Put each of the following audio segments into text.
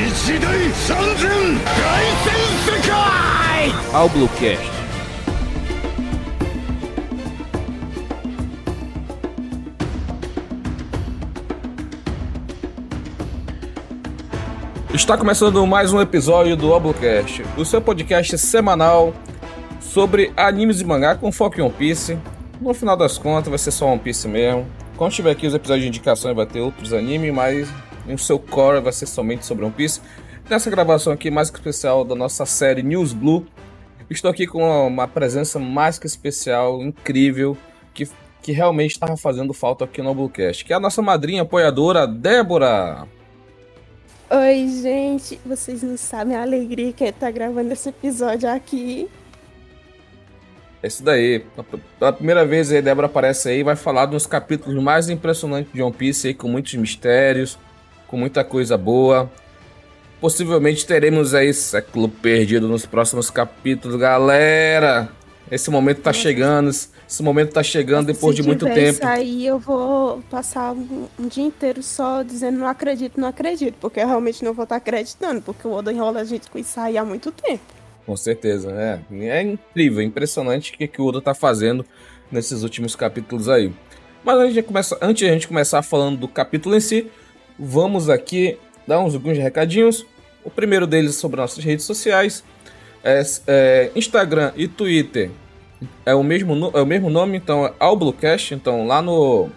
一大三千大戦世界 ao Bluecast. Está começando mais um episódio do Oblocast, o seu podcast semanal sobre animes e mangá com foco em One Piece. No final das contas, vai ser só One Piece mesmo. Quando tiver aqui os episódios de indicações, vai ter outros animes, mas o seu core vai ser somente sobre One Piece. Nessa gravação aqui, mais que especial da nossa série News Blue, estou aqui com uma presença mais que especial, incrível, que, que realmente estava fazendo falta aqui no Bluecast, que é a nossa madrinha apoiadora, Débora. Oi, gente. Vocês não sabem a alegria que é estar gravando esse episódio aqui. É isso daí. Pela primeira vez aí, Débora aparece aí e vai falar dos capítulos mais impressionantes de One Piece aí, com muitos mistérios, com muita coisa boa. Possivelmente teremos aí século perdido nos próximos capítulos, galera. Esse momento tá chegando, esse momento tá chegando depois de muito Se tempo. Isso aí eu vou passar um, um dia inteiro só dizendo não acredito, não acredito, porque eu realmente não vou estar acreditando, porque o Oda enrola a gente com isso aí há muito tempo. Com certeza, é. É incrível, é impressionante o que, que o Oda tá fazendo nesses últimos capítulos aí. Mas antes de, começar, antes de a gente começar falando do capítulo em si, vamos aqui dar uns alguns recadinhos. O primeiro deles sobre nossas redes sociais. É, é, Instagram e Twitter é o mesmo, é o mesmo nome, então é Albluecast. Então lá no,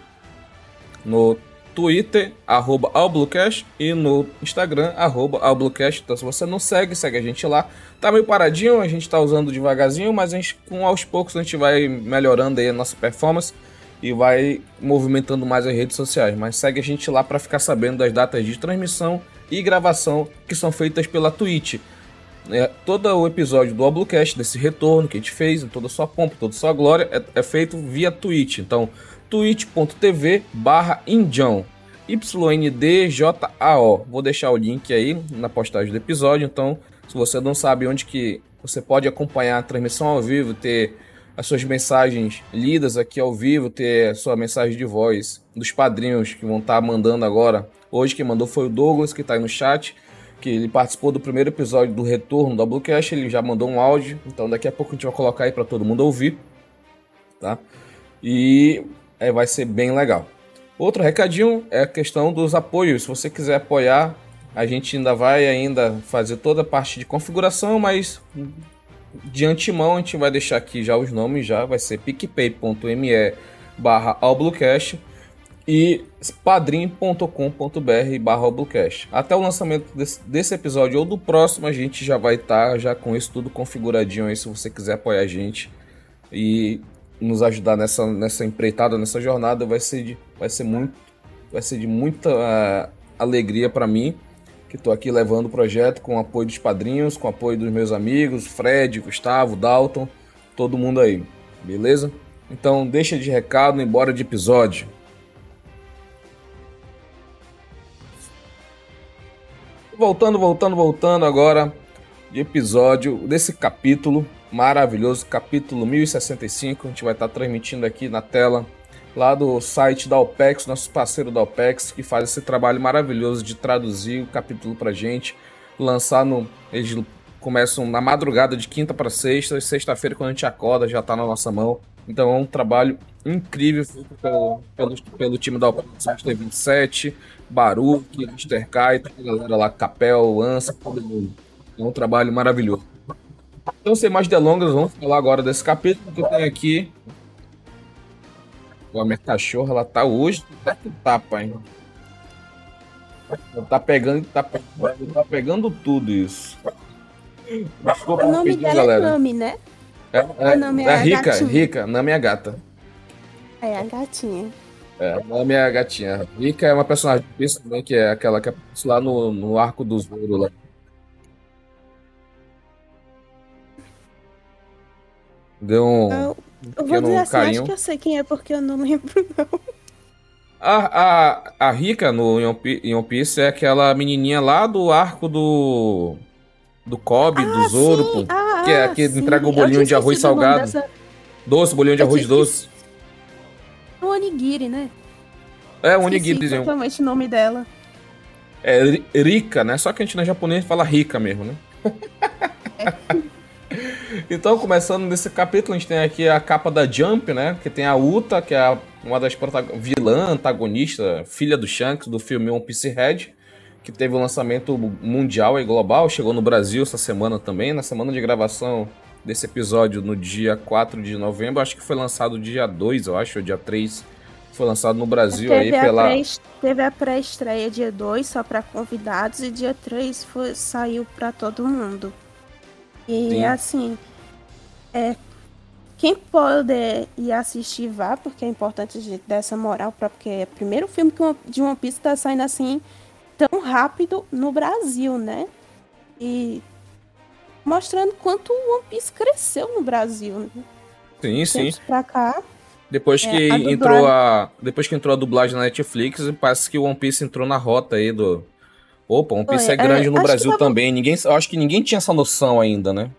no Twitter, arroba Albluecast, e no Instagram, arroba Albluecast. Então se você não segue, segue a gente lá. Tá meio paradinho, a gente tá usando devagarzinho, mas a gente, com aos poucos a gente vai melhorando aí a nossa performance e vai movimentando mais as redes sociais. Mas segue a gente lá para ficar sabendo das datas de transmissão e gravação que são feitas pela Twitch. É, todo o episódio do Oblocast, desse retorno que a gente fez, em toda a sua pompa, toda sua glória, é, é feito via Twitch. Então, twitch.tv barra Indião. YNDJAO. Vou deixar o link aí na postagem do episódio. Então, se você não sabe onde que você pode acompanhar a transmissão ao vivo, ter as suas mensagens lidas aqui ao vivo, ter sua mensagem de voz dos padrinhos que vão estar mandando agora. Hoje quem mandou foi o Douglas, que está aí no chat, que ele participou do primeiro episódio do retorno do Bluecast, ele já mandou um áudio, então daqui a pouco a gente vai colocar aí para todo mundo ouvir, tá? E é, vai ser bem legal. Outro recadinho é a questão dos apoios. Se você quiser apoiar, a gente ainda vai ainda fazer toda a parte de configuração, mas de antemão a gente vai deixar aqui já os nomes já, vai ser picpay.me barra Albluecast e padrim.com.br barra. Até o lançamento desse, desse episódio ou do próximo a gente já vai estar já com isso tudo configuradinho aí se você quiser apoiar a gente e nos ajudar nessa, nessa empreitada, nessa jornada, vai ser de, vai ser muito vai ser de muita ah, alegria para mim que estou aqui levando o projeto com o apoio dos padrinhos, com o apoio dos meus amigos, Fred, Gustavo, Dalton, todo mundo aí, beleza? Então deixa de recado, embora de episódio. Voltando, voltando, voltando agora de episódio desse capítulo maravilhoso, capítulo 1065. A gente vai estar transmitindo aqui na tela lá do site da OPEX, nosso parceiro da OPEX, que faz esse trabalho maravilhoso de traduzir o capítulo pra gente, lançar no. Eles começam na madrugada de quinta para sexta, e sexta-feira, quando a gente acorda, já tá na nossa mão. Então é um trabalho incrível feito pelo, pelo, pelo time da OPEX, Master 27, Baruch, Mr. Kai, a galera lá, Capel, Ansa, todo mundo. É um trabalho maravilhoso. Então, sem mais delongas, vamos falar agora desse capítulo que eu tenho aqui a minha cachorra, ela tá hoje, tá que tapa, hein? Ela tá pegando, tá pegando, tá pegando tudo isso. Desculpa, o nome dela é galera. é Nami, né? É, é, o nome é, é rica, gatinha. rica, Nami é gata. É, a gatinha. É, Nami é a gatinha. Rica é uma personagem difícil também, que é aquela que aparece lá no, no arco dos ouro lá. Deu um. Eu eu vou dizer assim, carinho. acho que eu sei quem é, porque eu não lembro, não. A, a, a Rika no One Piece é aquela menininha lá do arco do. Do Kobe, ah, do Zoro, ah, que, é, que sim. entrega o bolinho de arroz salgado. Dessa... Doce, bolinho de eu arroz doce. O Onigiri, né? É, o Onigiri. Exatamente o nome dela. É Rika, né? Só que a gente na japonês fala Rika mesmo, né? É. então, começando nesse capítulo, a gente tem aqui a capa da Jump, né? Que tem a Uta, que é uma das vilã, antagonista, filha do Shanks, do filme One Piece Red, que teve o um lançamento mundial e global, chegou no Brasil essa semana também, na semana de gravação desse episódio, no dia 4 de novembro, acho que foi lançado dia 2, eu acho, ou dia 3, foi lançado no Brasil teve aí pela... teve a pré-estreia dia 2, só para convidados, e dia 3 foi, saiu para todo mundo. E Sim. assim, é, quem pode ir assistir, vá, porque é importante a gente dar essa moral, pra, porque é o primeiro filme de One Piece tá saindo assim tão rápido no Brasil, né? E mostrando quanto o One Piece cresceu no Brasil. Né? Sim, sim. Pra cá. Depois é, que a entrou a. Depois que entrou a dublagem na Netflix, parece que o One Piece entrou na rota aí do. Opa, One Piece Foi, é grande é, no Brasil tava... também. Ninguém, eu acho que ninguém tinha essa noção ainda, né?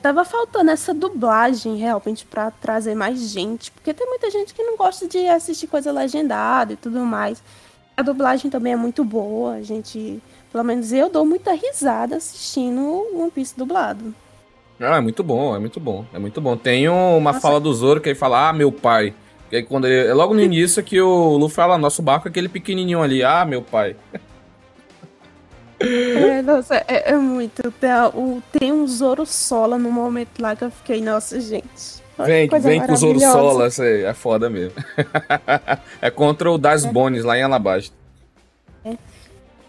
Tava faltando essa dublagem realmente para trazer mais gente, porque tem muita gente que não gosta de assistir coisa legendada e tudo mais. A dublagem também é muito boa, a gente, pelo menos eu dou muita risada assistindo One Piece dublado. Ah, é muito bom, é muito bom, é muito bom. Tem uma Nossa. fala do Zoro que ele fala, ah, meu pai. E aí quando ele, é logo no início que o Luffy fala, nosso barco é aquele pequenininho ali, ah, meu pai. É, nossa, é, é muito. Tem, um Zoro Sola no momento lá que eu fiquei, nossa, gente. Vem, vem com o Zoro Sola, é foda mesmo. é contra o Das é. Bones lá em Alabasta. É.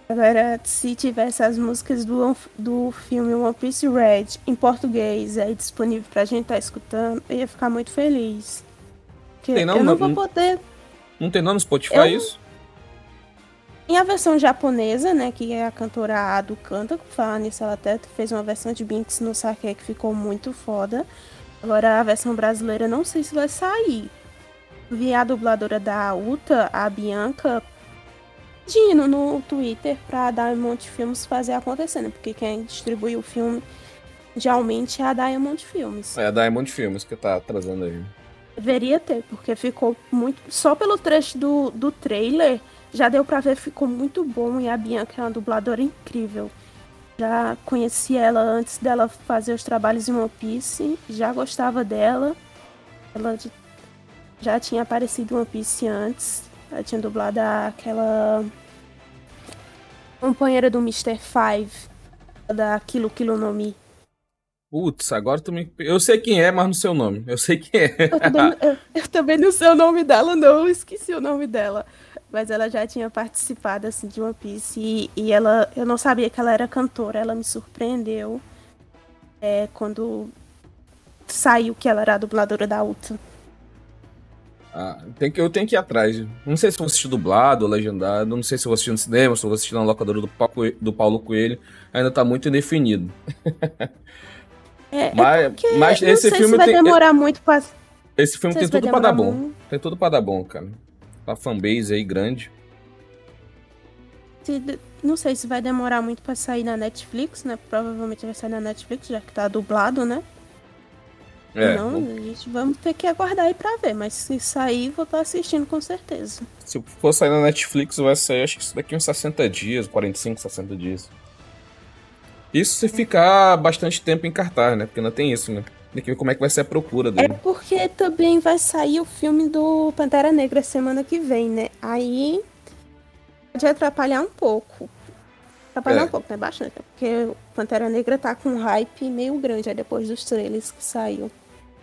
Agora, se tivesse as músicas do, do filme One Piece Red em português aí disponível pra gente estar tá escutando, eu ia ficar muito feliz. Porque tem não, eu não, não vou poder. Não tem não no Spotify eu, isso? Em a versão japonesa, né, que é a cantora Ado canta, falar nisso, ela até fez uma versão de Binks no Sake que ficou muito foda. Agora a versão brasileira não sei se vai sair. Vi a dubladora da Uta, a Bianca, pedindo no Twitter pra Diamond Films fazer acontecer, né? Porque quem distribui o filme geralmente é a Diamond Films. É a Diamond Films que tá trazendo aí. Deveria ter, porque ficou muito. Só pelo trecho do, do trailer já deu pra ver, ficou muito bom. E a Bianca é uma dubladora incrível. Já conheci ela antes dela fazer os trabalhos em One Piece. Já gostava dela. Ela já tinha aparecido em One Piece antes. Ela tinha dublado aquela companheira do Mr. Five, da Kilo Kilo no Mi. Putz, agora tu me. Eu sei quem é, mas não sei o nome. Eu sei quem é. Eu também, eu, eu também não sei o nome dela, não. Eu esqueci o nome dela mas ela já tinha participado assim de One Piece e, e ela eu não sabia que ela era cantora ela me surpreendeu é, quando saiu que ela era a dubladora da Uta ah, tem que, eu tenho que ir atrás. Não sei se vou assistir dublado ou legendado. Não sei se vou assistir no cinema, se vou assistir na locadora do, do Paulo Coelho. Ainda tá muito indefinido. É, é mas, é mas esse filme vai tem, demorar muito pra. Esse filme tem tudo pra dar bom. Muito. Tem tudo pra dar bom, cara a fanbase aí grande. Não sei se vai demorar muito para sair na Netflix, né? Provavelmente vai sair na Netflix, já que tá dublado, né? É, não, a gente vamos ter que aguardar aí pra ver, mas se sair, vou estar assistindo com certeza. Se for sair na Netflix, vai sair acho que daqui uns 60 dias, 45, 60 dias. Isso se ficar bastante tempo em cartaz, né? Porque ainda tem isso, né? Tem que ver como é que vai ser a procura dele. É porque também vai sair o filme do Pantera Negra semana que vem, né? Aí pode atrapalhar um pouco. Atrapalhar é. um pouco, né? Bastante. Porque o Pantera Negra tá com um hype meio grande aí depois dos trailers que saiu.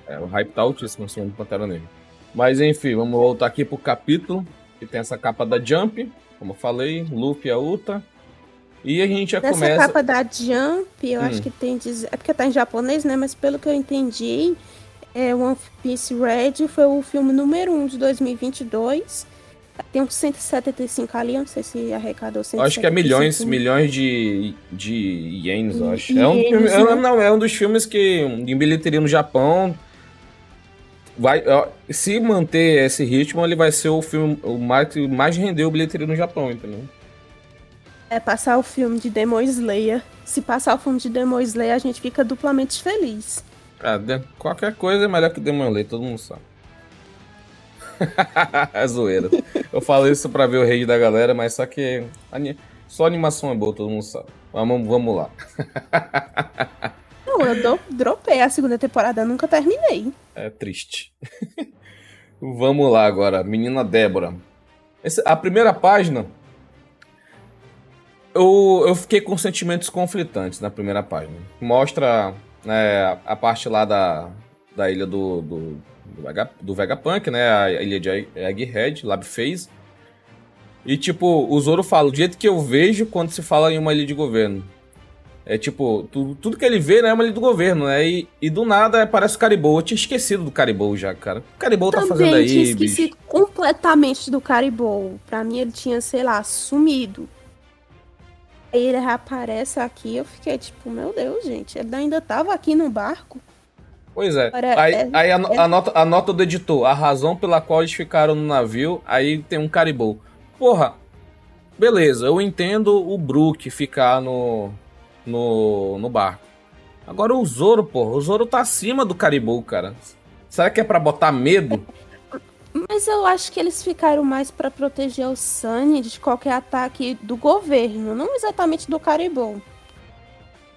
É, o hype tá altíssimo em do Pantera Negra. Mas enfim, vamos voltar aqui pro capítulo. Que tem essa capa da Jump, como eu falei, Luffy e a Uta. E a gente já Nessa começa. Nessa capa da Jump, eu hum. acho que tem. É porque tá em japonês, né? Mas pelo que eu entendi, é One Piece Red foi o filme número 1 um de 2022. Tem uns 175 ali, eu não sei se arrecadou 175. Acho que é milhões, milhões de, de ienes, eu acho. É um, filme, é né? não, é um dos filmes que, em bilheteria no Japão, vai, se manter esse ritmo, ele vai ser o filme o mais, mais rendeu bilheteria no Japão, entendeu? É passar o filme de Demon Slayer. Se passar o filme de Demon Slayer, a gente fica duplamente feliz. É, qualquer coisa é melhor que Demon Slayer, todo mundo sabe. é zoeira. Eu falo isso pra ver o rei da galera, mas só que. Só animação é boa, todo mundo sabe. Vamos, vamos lá. Não, eu do, dropei a segunda temporada, nunca terminei. É triste. vamos lá agora, menina Débora. Esse, a primeira página. Eu, eu fiquei com sentimentos conflitantes na primeira página. Mostra né, a parte lá da, da ilha do, do do, Vega, do Vegapunk, né? A ilha de Egghead, Lab Phase. E, tipo, o Zoro fala, o jeito que eu vejo quando se fala em uma ilha de governo. É tipo, tudo, tudo que ele vê né, é uma ilha do governo, né? E, e do nada parece o Caribou. Eu tinha esquecido do Caribou já, cara. O Caribou tá fazendo aí, tinha esquecido bicho. completamente do Caribou. Pra mim ele tinha, sei lá, sumido. Aí ele reaparece aqui, eu fiquei tipo, meu Deus, gente, ele ainda tava aqui no barco. Pois é. aí, é, aí a, é... a, nota, a nota do editor, a razão pela qual eles ficaram no navio, aí tem um caribou. Porra, beleza, eu entendo o Brook ficar no, no, no barco. Agora o Zoro, porra, o Zoro tá acima do caribou, cara. Será que é para botar medo? Mas eu acho que eles ficaram mais para proteger o Sunny de qualquer ataque do governo, não exatamente do caribou.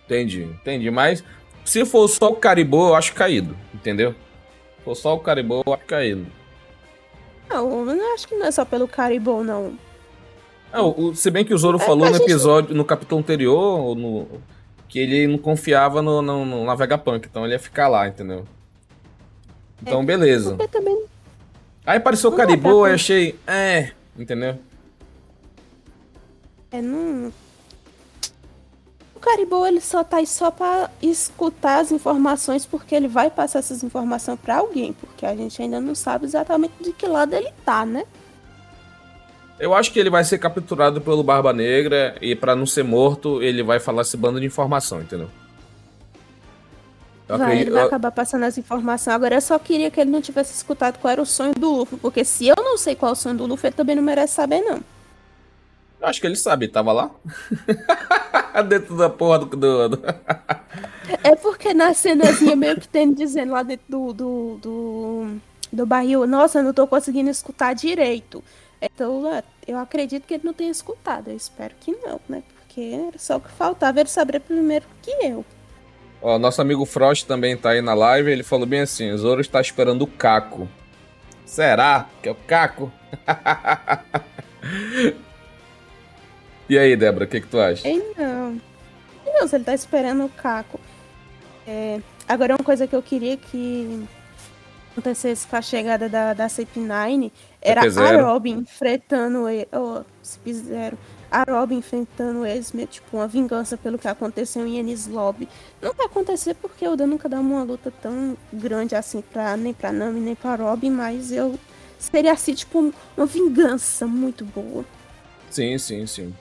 Entendi, entendi. Mas se for só o Caribou, eu acho caído, entendeu? Se for só o Caribou, eu acho caído. Não, eu não acho que não é só pelo Caribou, não. não se bem que o Zoro é, falou no episódio, no capítulo anterior, no, que ele não confiava no, no, no, na Vegapunk, então ele ia ficar lá, entendeu? Então, é, beleza. Também... Aí apareceu o Caribou, aí achei, é, entendeu? É, não, Caribou ele só tá aí só para escutar as informações porque ele vai passar essas informações para alguém, porque a gente ainda não sabe exatamente de que lado ele tá, né? Eu acho que ele vai ser capturado pelo Barba Negra e para não ser morto, ele vai falar esse bando de informação, entendeu? Eu vai, acredito... ele vai acabar passando as informações. Agora eu só queria que ele não tivesse escutado qual era o sonho do Luffy, porque se eu não sei qual é o sonho do Luffy, ele também não merece saber, não. Eu acho que ele sabe, tava lá. dentro da porra do, do, do... É porque na cenazinha meio que tem dizendo lá dentro do, do, do, do barril, nossa, eu não tô conseguindo escutar direito. Então eu acredito que ele não tenha escutado. Eu espero que não, né? Porque era só o que faltava ele saber primeiro que eu. Ó, nosso amigo Frost também tá aí na live. Ele falou bem assim: o Zoro está esperando o Caco. Será que é o Caco? E aí, Débora, o que, que tu acha? Ei, não. Não, se ele tá esperando o Caco. É... Agora, uma coisa que eu queria que acontecesse com a chegada da, da CP9 era a Robin enfrentando ele. Oh, CP0. A Robin enfrentando eles, meio tipo uma vingança pelo que aconteceu em Ennis Lobby. Não vai acontecer porque o Oda nunca dá uma luta tão grande assim pra, nem pra Nami, nem pra Robin, mas eu seria assim, tipo, uma vingança muito boa. Sim, sim, sim.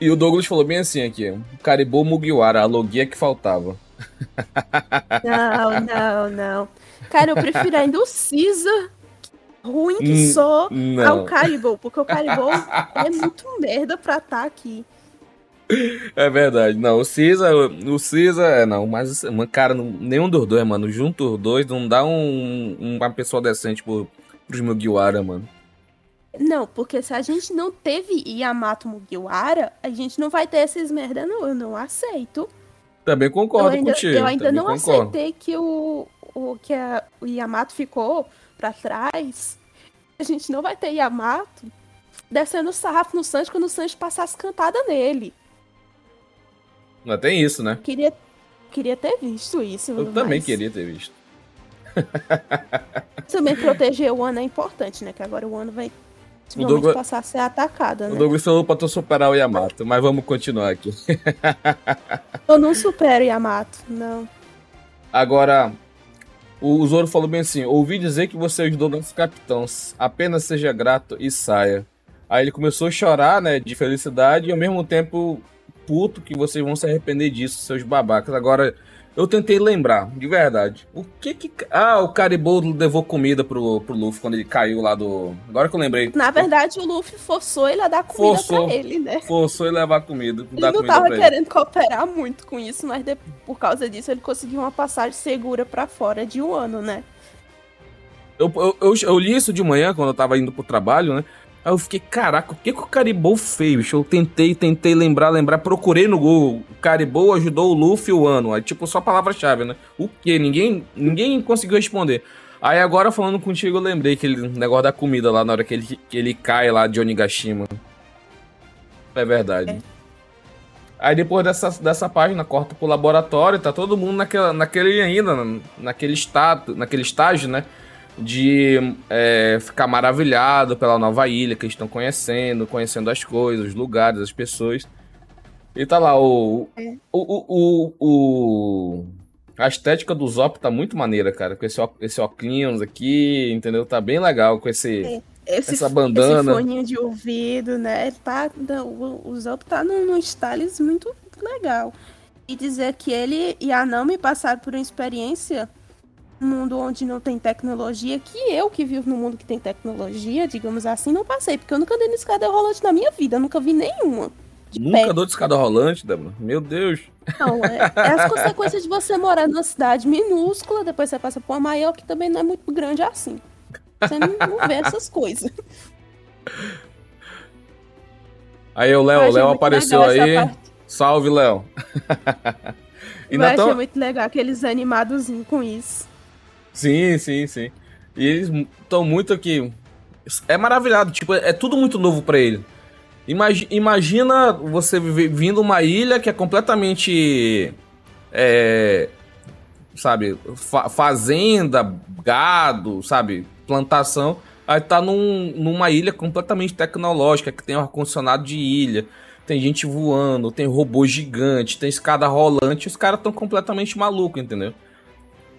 E o Douglas falou bem assim aqui: Caribou Mugiwara, a logia que faltava. Não, não, não. Cara, eu prefiro ainda o Caesar ruim que hum, só não. ao Caribou, porque o Caribou é muito merda pra estar tá aqui. É verdade, não, o Caesar, o Caesar, é não, mas, uma cara, nenhum dos dois, mano, junto os dois, não dá um, uma pessoa decente pro, pros Mugiwara, mano. Não, porque se a gente não teve Yamato Mugiwara, a gente não vai ter esses merda, não. Eu não aceito. Também concordo eu ainda, contigo. Eu ainda não concordo. aceitei que o, o que a, o Yamato ficou para trás. A gente não vai ter Yamato descendo sarrafo no Sanji quando o Sanji passasse cantada nele. Não tem isso, né? Queria, queria ter visto isso. Eu também queria ter visto. Também proteger o Ano é importante, né? Que agora o Ano vai o Douglas passar a ser atacada, né? O Douglas falou pra tu superar o Yamato, mas vamos continuar aqui. Eu não supero o Yamato, não. Agora, O Zoro falou bem assim: ouvi dizer que você ajudou nosso capitão. Apenas seja grato e saia. Aí ele começou a chorar, né, de felicidade e ao mesmo tempo puto que vocês vão se arrepender disso, seus babacas. Agora, eu tentei lembrar, de verdade. O que que. Ah, o Caribou levou comida pro, pro Luffy quando ele caiu lá do. Agora que eu lembrei. Na verdade, o Luffy forçou ele a dar comida forçou, pra ele, né? Forçou ele a levar comida. Ele não tava querendo ele. cooperar muito com isso, mas de... por causa disso ele conseguiu uma passagem segura para fora de um ano, né? Eu, eu, eu, eu, li isso de manhã, quando eu tava indo pro trabalho, né? Aí eu fiquei, caraca, o que, que o Caribou fez? Eu tentei, tentei lembrar, lembrar, procurei no Google. O Caribou ajudou o Luffy o ano. Aí, tipo, só palavra-chave, né? O quê? Ninguém, ninguém conseguiu responder. Aí agora, falando contigo, eu lembrei aquele negócio da comida lá na hora que ele, que ele cai lá de Onigashima. É verdade. É. Aí depois dessa, dessa página, corta pro laboratório, tá todo mundo naquela, naquele ainda, naquele estado, naquele estágio, né? De é, ficar maravilhado pela nova ilha que eles estão conhecendo, conhecendo as coisas, os lugares, as pessoas. E tá lá, o. É. O, o, o, a estética do Zop tá muito maneira, cara. Com esse, esse óculos aqui, entendeu? Tá bem legal com esse. É. Esse, essa bandana. Esse fone de ouvido, né? Tá, o, o Zop tá num, num styles muito legal. E dizer que ele e a Nami passaram por uma experiência mundo onde não tem tecnologia, que eu que vivo no mundo que tem tecnologia, digamos assim, não passei, porque eu nunca andei de escada rolante na minha vida, nunca vi nenhuma. Nunca pé. dou de escada rolante, Débora? Meu Deus. Não, é, é, as consequências de você morar numa cidade minúscula, depois você passa por uma maior que também não é muito grande assim. Você não, não vê essas coisas. Aí o Léo, o Léo apareceu aí. Salve, Léo. Eu achei muito legal aqueles animados com isso. Sim, sim, sim. E eles estão muito aqui. É maravilhado, tipo, é tudo muito novo para ele. Imagina você vindo uma ilha que é completamente. É, sabe, fa fazenda, gado, sabe, plantação. Aí tá num, numa ilha completamente tecnológica, que tem ar-condicionado de ilha, tem gente voando, tem robô gigante, tem escada rolante, os caras estão completamente malucos, entendeu?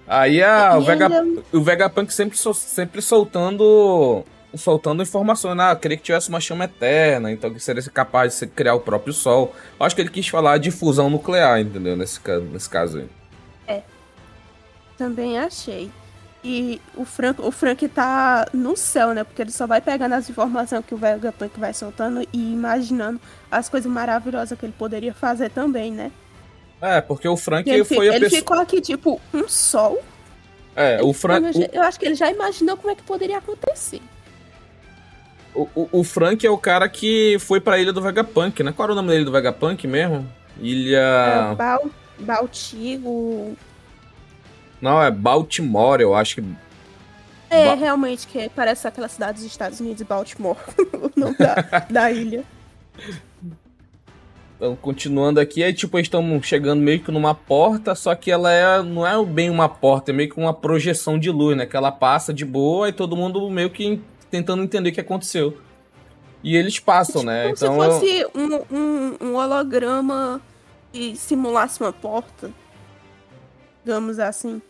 Aí a, o, Vega, o Vegapunk sempre, sempre soltando soltando informações, ah, queria que tivesse uma chama eterna, então que seria capaz de criar o próprio Sol. Acho que ele quis falar de fusão nuclear, entendeu? Nesse, nesse caso aí. É. Também achei. E o Frank, o Frank tá no céu, né? Porque ele só vai pegando as informações que o Vegapunk vai soltando e imaginando as coisas maravilhosas que ele poderia fazer também, né? É, porque o Frank ele foi a Ele pessoa... ficou aqui, tipo, um sol. É, o Frank... Eu acho que ele já imaginou como é que poderia acontecer. O, o, o Frank é o cara que foi pra ilha do Vegapunk, né? Qual era o nome dele do Vegapunk mesmo? Ilha... É, Bal... Baltigo... Não, é Baltimore, eu acho que... É, ba... realmente, que parece aquela cidade dos Estados Unidos, Baltimore, o nome da, da ilha. Continuando aqui, aí tipo, eles estão chegando meio que numa porta, só que ela é, não é bem uma porta, é meio que uma projeção de luz, né? Que ela passa de boa e todo mundo meio que tentando entender o que aconteceu. E eles passam, tipo, né? Como então, se fosse um, um, um holograma que simulasse uma porta. Digamos assim.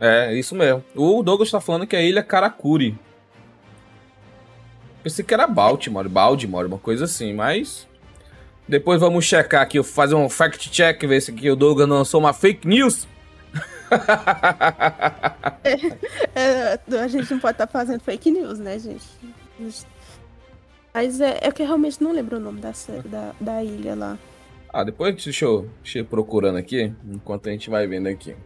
É, isso mesmo. O Douglas tá falando que é a ilha Karakuri. Pensei que era Baltimore, Baltimore, uma coisa assim, mas. Depois vamos checar aqui, fazer um fact check, ver se aqui o Douglas lançou uma fake news. é, é, a gente não pode estar tá fazendo fake news, né, gente? Mas é, é que eu realmente não lembro o nome da, da, da ilha lá. Ah, depois deixa eu, deixa eu procurando aqui, enquanto a gente vai vendo aqui.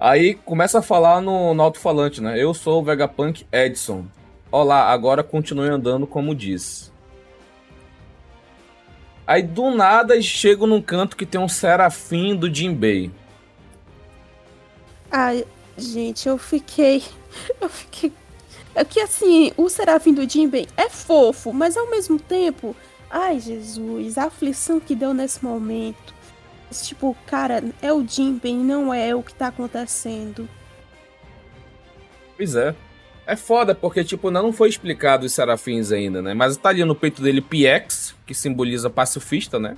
Aí começa a falar no, no alto-falante, né? Eu sou o Vegapunk Edson. Olá, agora continue andando como diz. Aí do nada chego num canto que tem um serafim do Jinbei. Ai, gente, eu fiquei. Eu fiquei. É que assim, o serafim do Jinbei é fofo, mas ao mesmo tempo. Ai, Jesus, a aflição que deu nesse momento. Tipo, cara, é o Jinbei, não é o que tá acontecendo. Pois é. É foda, porque, tipo, não foi explicado os serafins ainda, né? Mas tá ali no peito dele PX, que simboliza pacifista, né?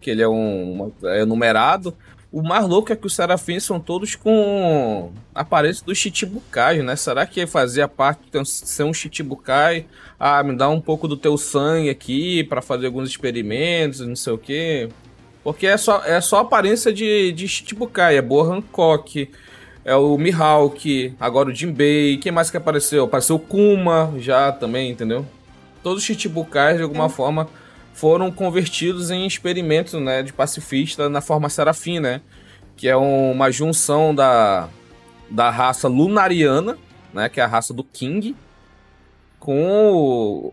Que ele é um. é numerado. o mais louco é que os serafins são todos com aparência dos Chichibukai, né? Será que fazia parte de ser um Chichibukai? Ah, me dá um pouco do teu sangue aqui para fazer alguns experimentos, não sei o quê. Porque é só, é só aparência de, de Chichibukai. É Boa Hancock, é o Mihawk, agora o Jinbei. Quem mais que apareceu? Apareceu o Kuma já também, entendeu? Todos os Chichibukais, de alguma é. forma foram convertidos em experimentos né, de pacifista na forma serafim, né? Que é uma junção da, da raça lunariana, né? Que é a raça do King, com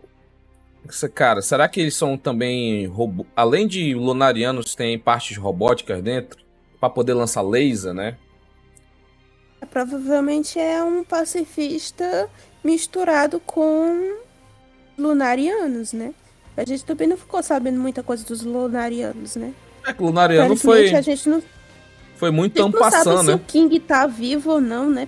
Cara, será que eles são também robô... além de lunarianos tem partes robóticas dentro para poder lançar laser, né? É, provavelmente é um pacifista misturado com lunarianos, né? A gente também não ficou sabendo muita coisa dos lunarianos, né? É que o lunariano foi. A gente não. Foi muito tão passando, né? Se o King tá vivo ou não, né?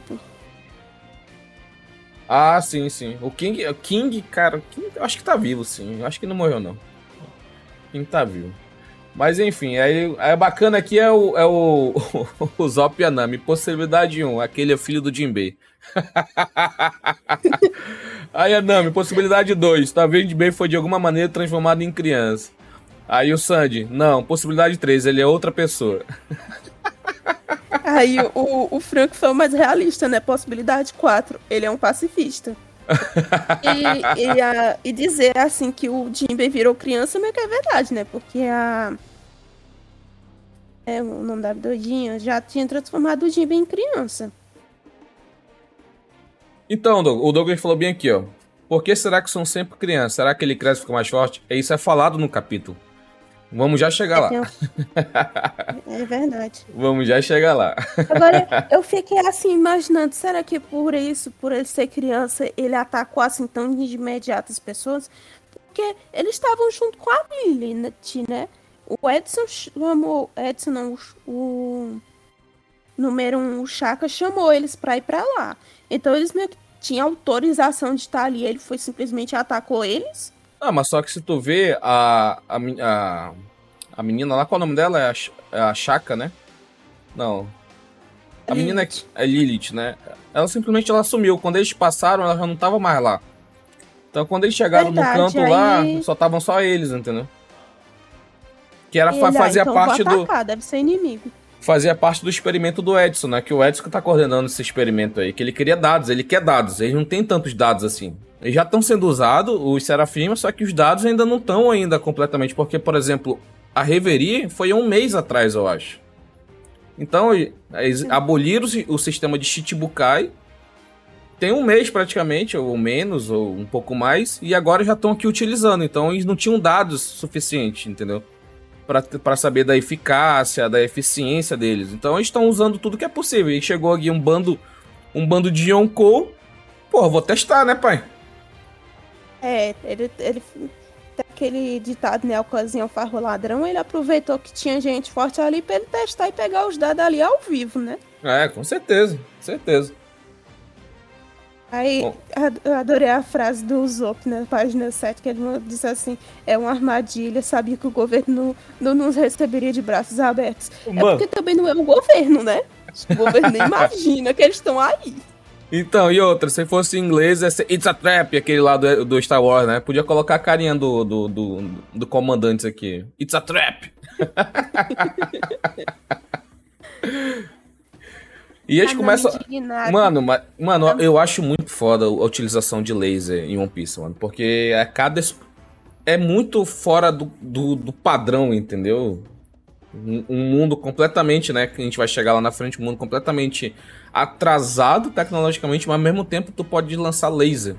Ah, sim, sim. O King, o King cara, King, eu acho que tá vivo, sim. Acho que não morreu, não. O King tá vivo. Mas enfim, aí, aí bacana aqui é o, é o, o Zop Yanami. Possibilidade 1, aquele é o filho do Jinbei. Aí a Nami, possibilidade 2. Talvez bem foi de alguma maneira transformado em criança. Aí o Sandy, não, possibilidade 3, ele é outra pessoa. Aí o, o Franco foi o mais realista, né? Possibilidade 4, ele é um pacifista. e, e, a, e, dizer assim que o Jinbei virou criança meio que é verdade, né? Porque a. É, o nome da doidinha já tinha transformado o Jinbei em criança. Então, o Douglas falou bem aqui, ó. Por que será que são sempre crianças? Será que ele cresce e fica mais forte? Isso é falado no capítulo. Vamos já chegar lá. É verdade. Vamos já chegar lá. Agora, eu fiquei assim imaginando, será que por isso, por ele ser criança, ele atacou assim tão de imediato as pessoas? Porque eles estavam junto com a Lilith, né? O Edson chamou, Edson não, o número um, o Chaka chamou eles pra ir pra lá. Então eles meio que tinham autorização de estar ali, ele foi simplesmente atacou eles. Ah, mas só que se tu vê a, a, a, a menina lá, qual é o nome dela? É a, é a Chaka, né? Não. A Lilith. menina é, é Lilith, né? Ela simplesmente ela sumiu. Quando eles passaram, ela já não tava mais lá. Então quando eles chegaram Verdade, no canto aí... lá, só estavam só eles, entendeu? Que era Ele, fazia então parte atacar, do. Deve ser inimigo fazia parte do experimento do Edson, né? Que o Edson que tá coordenando esse experimento aí, que ele queria dados, ele quer dados, ele não tem tantos dados assim. Eles já estão sendo usados, os Serafim, só que os dados ainda não estão ainda completamente, porque, por exemplo, a Reverie foi um mês atrás, eu acho. Então, eles aboliram o sistema de Chichibukai, tem um mês praticamente, ou menos, ou um pouco mais, e agora já estão aqui utilizando, então eles não tinham dados suficientes, entendeu? Para saber da eficácia, da eficiência deles. Então eles estão usando tudo que é possível. E chegou aqui um bando um bando de Yonkou. Pô, vou testar, né, pai? É, ele, ele aquele ditado, né, o cozinho farro ladrão, ele aproveitou que tinha gente forte ali para ele testar e pegar os dados ali ao vivo, né? É, com certeza, com certeza. Aí, eu adorei a frase do Zop na página 7, que ele disse assim: é uma armadilha, sabia que o governo não, não nos receberia de braços abertos. É Mano. É porque também não é um governo, né? O governo nem imagina que eles estão aí. Então, e outra, se fosse em inglês, é It's a Trap, aquele lá do, do Star Wars, né? Podia colocar a carinha do, do, do, do comandante aqui. It's a Trap! E eles ah, começam. Mano, mano, eu acho muito foda a utilização de laser em One Piece, mano. Porque é cada. É muito fora do, do, do padrão, entendeu? Um, um, mundo completamente, né? Que a gente vai chegar lá na frente, um mundo completamente atrasado tecnologicamente, mas ao mesmo tempo tu pode lançar laser.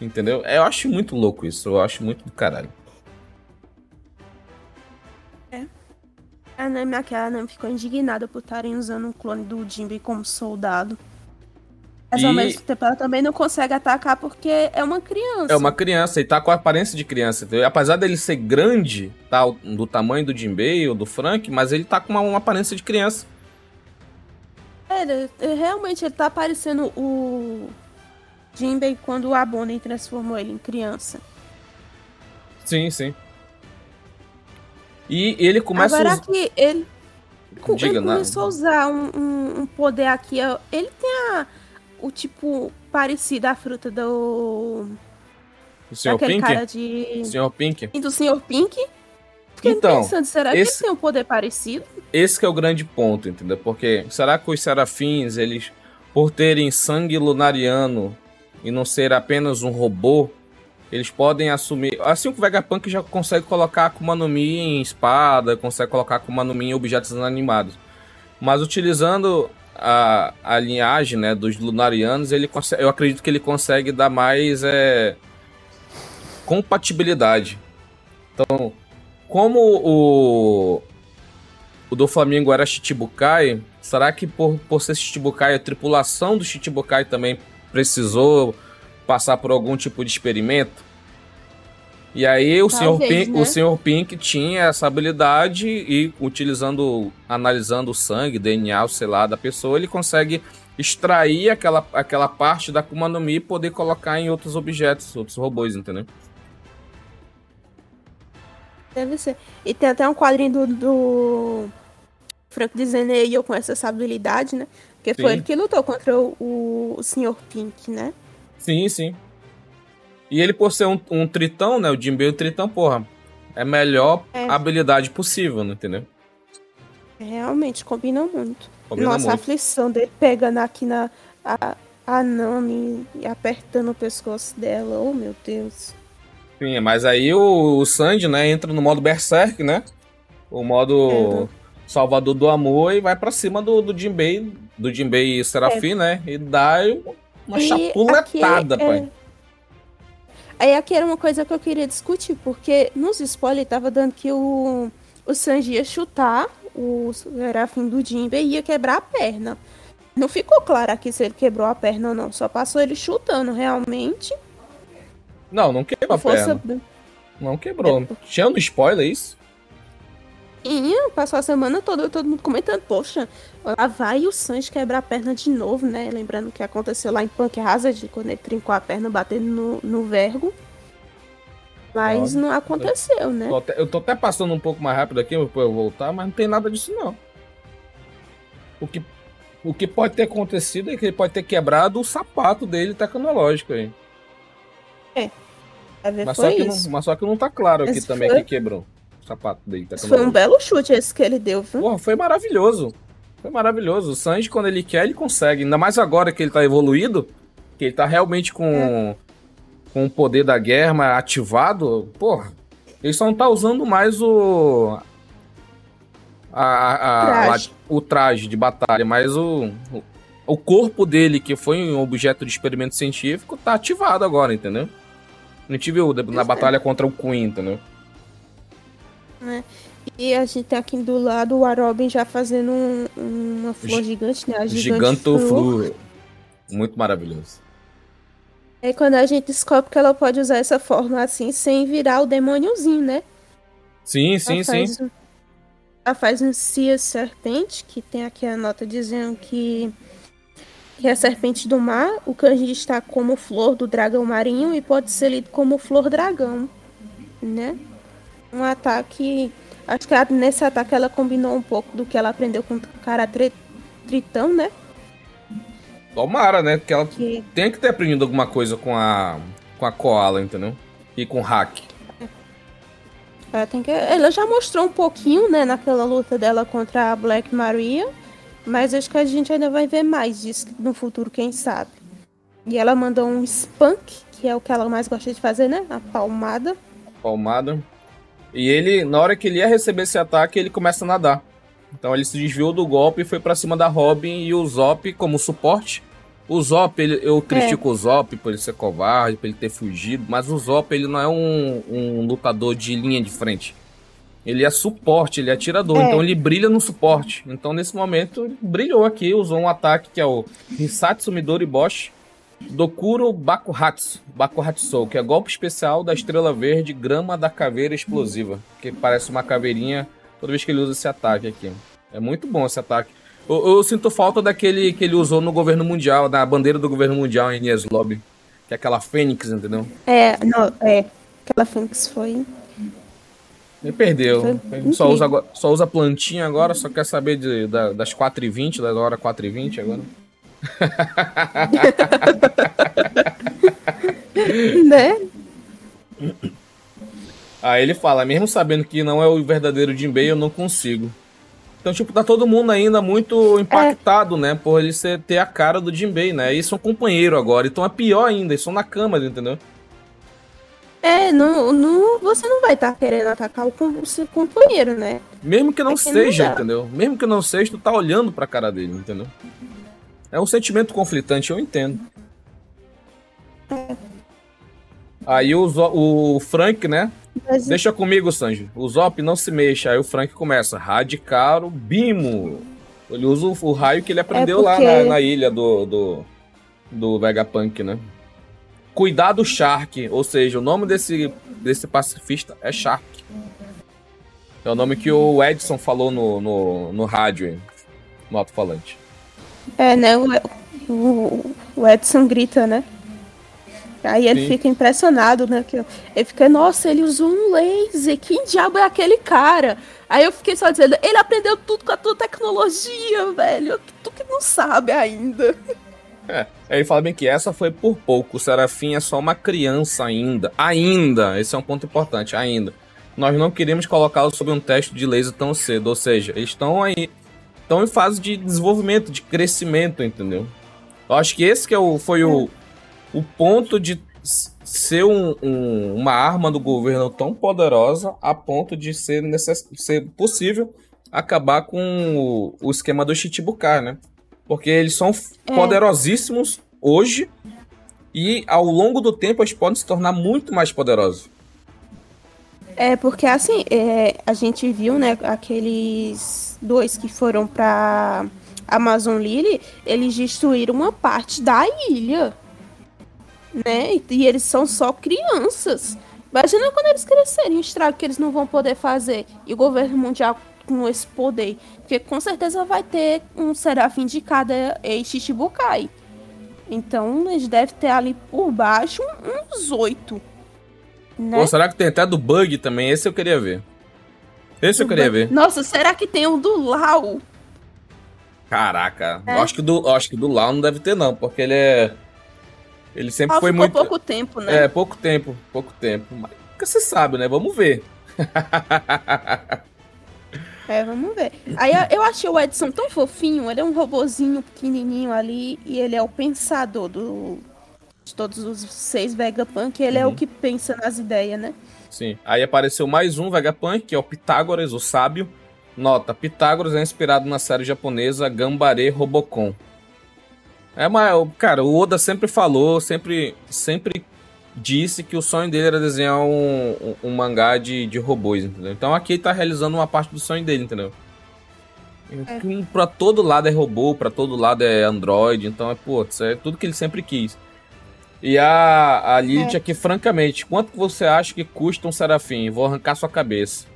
Entendeu? Eu acho muito louco isso. Eu acho muito do caralho. A Nami, aquela Nami ficou indignada por estarem usando um clone do Jinbe como soldado. Mas e... ao mesmo tempo ela também não consegue atacar porque é uma criança. É uma criança e tá com a aparência de criança. Entendeu? Apesar dele ser grande, tá, do tamanho do Jinbei ou do Frank, mas ele tá com uma, uma aparência de criança. É, realmente ele tá parecendo o Jinbei quando o Abonen transformou ele em criança. Sim, sim. E ele começa Agora a... que ele Diga, ele começou a usar um, um, um, poder aqui. Ele tem a, o tipo parecido à fruta do. Do Sr. Pink? cara de. Sr. Pink? E do Sr. Pink? Fiquei então, pensando, será esse, que ele tem um poder parecido? Esse é o grande ponto, entendeu? Porque será que os serafins, eles, por terem sangue lunariano e não ser apenas um robô, eles podem assumir. Assim o Vegapunk já consegue colocar Akuma no Mi em espada, consegue colocar Akuma no Mi em objetos inanimados. Mas utilizando a, a linhagem né, dos Lunarianos, ele consegue, eu acredito que ele consegue dar mais é, compatibilidade. Então, como o, o do Flamengo era Chichibukai, será que por, por ser Chichibukai, a tripulação do Chichibukai também precisou passar por algum tipo de experimento? E aí o senhor, Pink, né? o senhor Pink tinha essa habilidade e utilizando, analisando o sangue, DNA, sei lá, da pessoa, ele consegue extrair aquela, aquela parte da Akuma no Mi e poder colocar em outros objetos, outros robôs, entendeu? Deve ser. E tem até um quadrinho do, do Frank eu com essa habilidade, né? Porque sim. foi ele que lutou contra o, o, o Sr. Pink, né? Sim, sim. E ele, por ser um, um tritão, né? O Jinbei, o tritão, porra, é a melhor é. habilidade possível, né? entendeu? Realmente, combina muito. Combina Nossa, muito. a aflição dele pegando aqui na a, a Nami e apertando o pescoço dela. Oh, meu Deus. Sim, mas aí o, o Sanji, né, entra no modo Berserk, né? O modo é. Salvador do Amor e vai para cima do, do Jinbei, do Jinbei Serafim, é. né? E dá uma e chapuletada, aqui, pai. É Aí aqui era uma coisa que eu queria discutir, porque nos spoilers tava dando que o, o Sanji ia chutar o Serafim do Jinbe e ia quebrar a perna. Não ficou claro aqui se ele quebrou a perna ou não, só passou ele chutando realmente. Não, não quebrou a perna. Não quebrou. É, Tinha no spoiler isso? Passou a semana toda todo mundo comentando, poxa, lá vai o Sanji quebrar a perna de novo, né? Lembrando que aconteceu lá em Punk Hazard, quando ele trincou a perna batendo no, no vergo. Mas não aconteceu, né? Tô até, eu tô até passando um pouco mais rápido aqui pra eu voltar, mas não tem nada disso não. O que, o que pode ter acontecido é que ele pode ter quebrado o sapato dele tecnológico aí. É. Mas só, que não, mas só que não tá claro aqui também foi... que quebrou sapato dele. Tá foi um belo chute esse que ele deu, viu? Porra, foi maravilhoso. Foi maravilhoso. O Sanji, quando ele quer, ele consegue. Ainda mais agora que ele tá evoluído, que ele tá realmente com, é. com o poder da guerra ativado. Porra, ele só não tá usando mais o. A, a, traje. A, o traje de batalha, mas o, o, o corpo dele, que foi um objeto de experimento científico, tá ativado agora, entendeu? Gente viu na batalha contra o Queen, entendeu? Né? E a gente tem aqui do lado o Arobin já fazendo um, uma flor G gigante, né? A gigante flor. Muito maravilhoso. É quando a gente descobre que ela pode usar essa forma assim sem virar o demôniozinho, né? Sim, sim, ela sim. Um, ela faz um Cia Serpente, que tem aqui a nota dizendo que, que é a serpente do mar. O kanji está como flor do dragão marinho e pode ser lido como flor dragão, né? Um ataque. Acho que nesse ataque ela combinou um pouco do que ela aprendeu com o cara Tritão, né? Tomara, né? Porque ela que... tem que ter aprendido alguma coisa com a. com a Koala, entendeu? E com o Hack. Ela, tem que... ela já mostrou um pouquinho, né, naquela luta dela contra a Black Maria. Mas acho que a gente ainda vai ver mais disso no futuro, quem sabe. E ela mandou um spunk, que é o que ela mais gosta de fazer, né? A palmada. Palmada. E ele, na hora que ele ia receber esse ataque, ele começa a nadar. Então ele se desviou do golpe e foi para cima da Robin e o Zop como suporte. O Zop, ele, eu critico é. o Zop por ele ser covarde, por ele ter fugido, mas o Zop ele não é um, um lutador de linha de frente. Ele é suporte, ele é atirador, é. então ele brilha no suporte. Então nesse momento brilhou aqui, usou um ataque que é o Hisatsu Midori Bosch, Dokuro Bakuhatsu, Bakuhatsu, que é golpe especial da Estrela Verde Grama da Caveira Explosiva, que parece uma caveirinha toda vez que ele usa esse ataque aqui. É muito bom esse ataque. Eu, eu sinto falta daquele que ele usou no governo mundial, na bandeira do governo mundial em Enies Lobby, que é aquela fênix, entendeu? É, não, é, aquela fênix foi Me perdeu. Só usa, só usa plantinha agora, só quer saber de, da, das 4h20, da hora 4h20 agora. né? Aí ele fala, mesmo sabendo que não é o verdadeiro Jinbei, eu não consigo. Então, tipo, tá todo mundo ainda muito impactado, é. né? Por ele ser, ter a cara do Jinbei, né? E são companheiro agora, então é pior ainda, eles são na cama, entendeu? É, não, não, você não vai estar tá querendo atacar o seu companheiro, né? Mesmo que não é seja, não entendeu? Mesmo que não seja, tu tá olhando pra cara dele, entendeu? É um sentimento conflitante, eu entendo. É. Aí o, o Frank, né? Mas... Deixa comigo, Sanji. O Zop não se mexa. Aí o Frank começa. Radical Bimo. Ele usa o, o raio que ele aprendeu é porque... lá na, na, ilha do, do, do Vegapunk, né? Cuidado Shark, ou seja, o nome desse, desse pacifista é Shark. É o nome que o Edson falou no, no, no rádio, no alto-falante. É, né? O, o, o Edson grita, né? Aí ele Sim. fica impressionado, né? Que ele fica, nossa, ele usou um laser, quem diabo é aquele cara? Aí eu fiquei só dizendo, ele aprendeu tudo com a tua tecnologia, velho. Tu que não sabe ainda. É, ele fala bem que essa foi por pouco. O Serafim é só uma criança ainda. Ainda! Esse é um ponto importante, ainda. Nós não queremos colocá-lo sob um teste de laser tão cedo. Ou seja, eles estão aí. Estão em fase de desenvolvimento, de crescimento, entendeu? Eu acho que esse que é o, foi o, o ponto de ser um, um, uma arma do governo tão poderosa a ponto de ser, necess... ser possível acabar com o, o esquema do Chichibukai, né? Porque eles são é. poderosíssimos hoje e ao longo do tempo eles podem se tornar muito mais poderosos. É, porque assim, é, a gente viu, né, aqueles dois que foram pra Amazon Lily, eles destruíram uma parte da ilha. Né? E eles são só crianças. Imagina quando eles crescerem, o estrago que eles não vão poder fazer. E o governo mundial com esse poder. Porque com certeza vai ter um serafim de cada Shichibukai. Então eles devem ter ali por baixo uns oito. Né? Pô, será que tem até do bug também? Esse eu queria ver. Esse do eu queria bug. ver. Nossa, será que tem o um do Lau? Caraca, é. acho, que do, acho que do Lau não deve ter, não, porque ele é. Ele sempre foi muito. pouco tempo, né? É, pouco tempo, pouco tempo. Mas você sabe, né? Vamos ver. É, vamos ver. Aí eu achei o Edson tão fofinho, ele é um robozinho pequenininho ali e ele é o pensador do, de todos os seis Vegapunk, ele uhum. é o uhum. que pensa nas ideias, né? Sim. Aí apareceu mais um Vegapunk, que é o Pitágoras, o sábio. Nota, Pitágoras é inspirado na série japonesa Gambare Robocon. É uma, cara, o Oda sempre falou, sempre, sempre disse que o sonho dele era desenhar um, um, um mangá de, de robôs, entendeu? Então aqui ele tá realizando uma parte do sonho dele, entendeu? É. Pra todo lado é robô, pra todo lado é Android, então é, pô, isso é tudo que ele sempre quis. E a, a Lilith é. aqui, francamente, quanto você acha que custa um Serafim? Vou arrancar sua cabeça.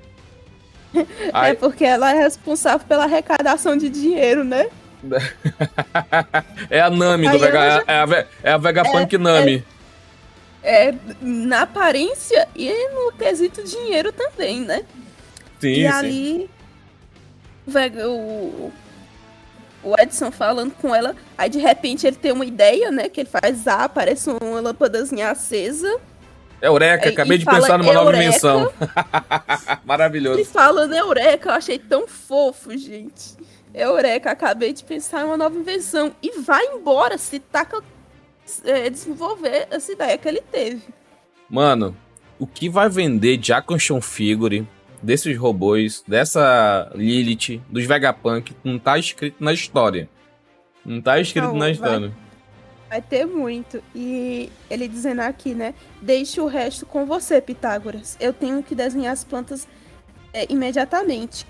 É porque ela é responsável pela arrecadação de dinheiro, né? é a Nami do Vega, já... é, a, é a Vegapunk é, Nami. É, é, na aparência e no quesito dinheiro também, né? Sim, e sim. ali o, o Edson falando com ela, aí de repente ele tem uma ideia, né? Que ele faz, ah, aparece uma lâmpadazinha acesa. Eureka, acabei de pensar numa nova invenção. Maravilhoso. Ele fala, né, Eureka, eu achei tão fofo, gente. Eureka, acabei de pensar em uma nova invenção. E vai embora, se taca é, desenvolver essa ideia que ele teve. Mano, o que vai vender de action figure desses robôs, dessa Lilith, dos Vegapunk, não tá escrito na história. Não tá escrito não, na história. Vai, vai, ter muito. E ele dizendo aqui, né? Deixe o resto com você, Pitágoras. Eu tenho que desenhar as plantas é, imediatamente.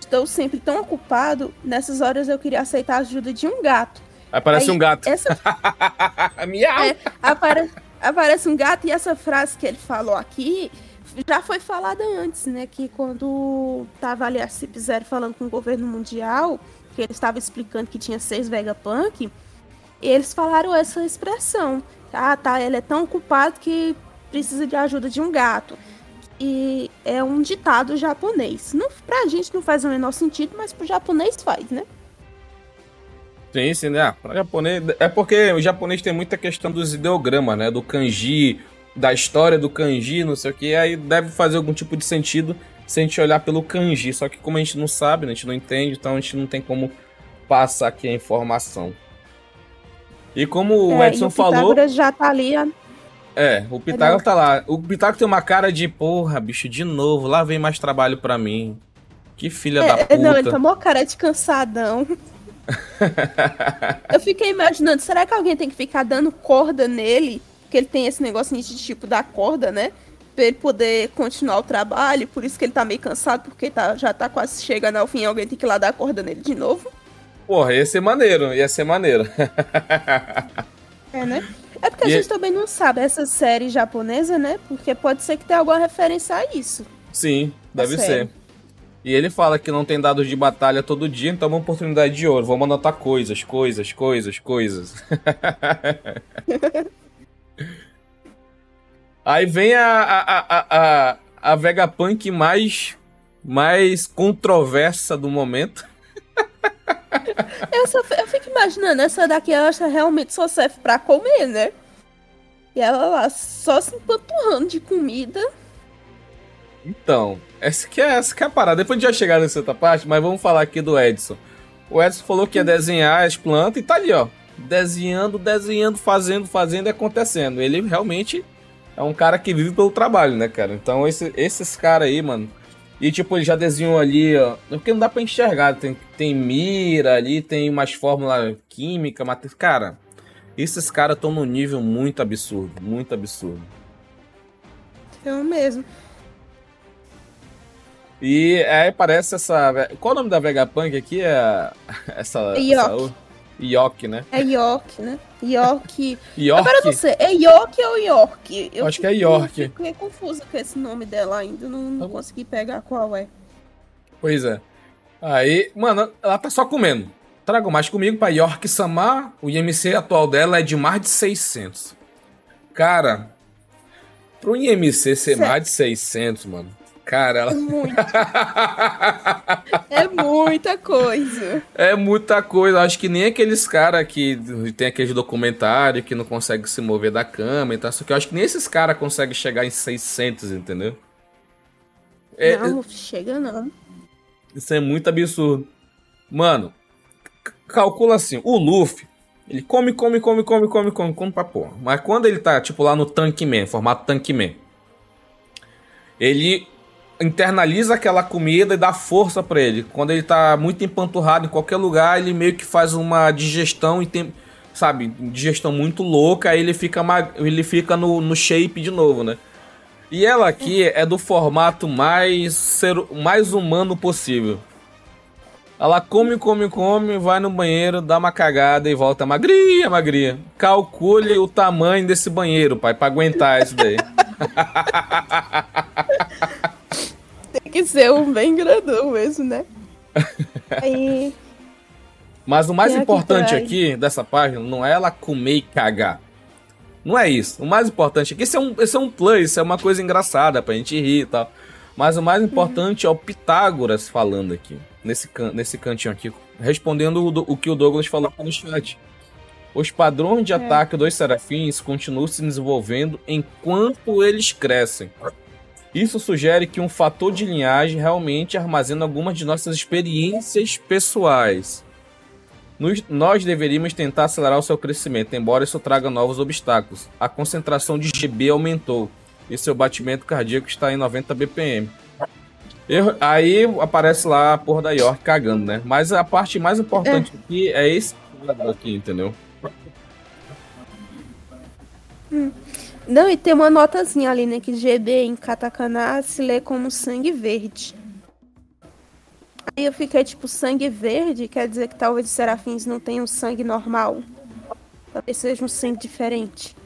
Estou sempre tão ocupado, nessas horas eu queria aceitar a ajuda de um gato. Aparece Aí, um gato. Essa... Miau! É, apare... Aparece um gato e essa frase que ele falou aqui já foi falada antes, né? Que quando tava ali a Cip Zero falando com o governo mundial, que ele estava explicando que tinha seis Vegapunk, eles falaram essa expressão. Ah, tá, ele é tão ocupado que precisa de ajuda de um gato. e é um ditado japonês. Não, pra gente não faz o menor sentido, mas pro japonês faz, né? Sim, sim, né? Ah, pra japonês. É porque o japonês tem muita questão dos ideogramas, né? Do kanji, da história do kanji, não sei o que. Aí deve fazer algum tipo de sentido se a gente olhar pelo kanji. Só que como a gente não sabe, né? a gente não entende, então a gente não tem como passar aqui a informação. E como é, o Edson o falou. já tá ali. É, o Pitágoras tá lá. O Pitágoras tem uma cara de, porra, bicho, de novo, lá vem mais trabalho para mim. Que filha é, da puta. Não, ele tomou cara de cansadão. eu fiquei imaginando, será que alguém tem que ficar dando corda nele? Porque ele tem esse negocinho de tipo da corda, né? Pra ele poder continuar o trabalho, por isso que ele tá meio cansado, porque tá, já tá quase chegando ao fim, alguém tem que ir lá dar a corda nele de novo. Porra, ia ser maneiro, ia ser maneiro. é, né? É porque a e... gente também não sabe essa série japonesa, né? Porque pode ser que tenha alguma referência a isso. Sim, deve ser. E ele fala que não tem dados de batalha todo dia, então é uma oportunidade de ouro. Vamos anotar coisas, coisas, coisas, coisas. Aí vem a, a, a, a, a Vegapunk mais, mais controversa do momento. eu, só, eu fico imaginando, essa daqui ela realmente só serve pra comer, né? E ela lá só se empanturrando de comida. Então, essa que é, essa que é a parada. Depois a gente vai chegar nessa outra parte, mas vamos falar aqui do Edson. O Edson falou que ia desenhar as plantas e tá ali, ó. Desenhando, desenhando, fazendo, fazendo e acontecendo. Ele realmente é um cara que vive pelo trabalho, né, cara? Então, esse, esses caras aí, mano. E tipo, ele já desenhou ali, ó. Porque não dá pra enxergar. Tem, tem mira ali, tem umas fórmulas químicas, mas, cara, esses caras estão num nível muito absurdo. Muito absurdo. Eu mesmo. E aí parece essa. Qual o nome da Vegapunk aqui? É. Essa. York. York, né? É York, né? York. York. Agora não sei, é York ou York? Eu Acho fico, que é York. Eu fiquei confusa com esse nome dela ainda, não, não tá consegui pegar qual é. Pois é. Aí, mano, ela tá só comendo. Trago mais comigo pra York Samar. O IMC atual dela é de mais de 600. Cara, pro IMC ser mais de 600, mano, Cara, ela. É, é muita coisa. É muita coisa. Acho que nem aqueles caras que tem aquele documentário que não consegue se mover da cama e tal. Só que eu acho que nem esses caras conseguem chegar em 600, entendeu? É, não, chega não. Isso é muito absurdo. Mano, calcula assim: o Luffy, ele come, come, come, come, come, come, come pra porra. Mas quando ele tá, tipo, lá no Tank Man, formato Tank Man, ele internaliza aquela comida e dá força para ele. Quando ele tá muito empanturrado em qualquer lugar, ele meio que faz uma digestão e tem, sabe, digestão muito louca, aí ele fica ele fica no, no shape de novo, né? E ela aqui é do formato mais ser, mais humano possível. Ela come, come, come, vai no banheiro, dá uma cagada e volta magrinha, magrinha. Calcule o tamanho desse banheiro, pai, para aguentar isso daí. Tem que ser um bem grandão mesmo, né? Aí. Mas o mais importante aqui, dessa página não é ela comer e cagar. Não é isso. O mais importante aqui, isso é um, isso é um plus, isso é uma coisa engraçada pra gente rir e tal. Mas o mais importante uhum. é o Pitágoras falando aqui, nesse, can, nesse cantinho aqui, respondendo o, o que o Douglas falou no chat. Os padrões de é. ataque dos serafins continuam se desenvolvendo enquanto eles crescem. Isso sugere que um fator de linhagem realmente armazena algumas de nossas experiências pessoais. Nos, nós deveríamos tentar acelerar o seu crescimento, embora isso traga novos obstáculos. A concentração de GB aumentou e seu batimento cardíaco está em 90 BPM. Eu, aí aparece lá a porra da York cagando, né? Mas a parte mais importante é. aqui é esse aqui, entendeu? Hum. Não, e tem uma notazinha ali, né? Que GB em katakana se lê como sangue verde. Aí eu fiquei tipo, sangue verde quer dizer que talvez os serafins não tenham sangue normal. Talvez seja um sangue diferente.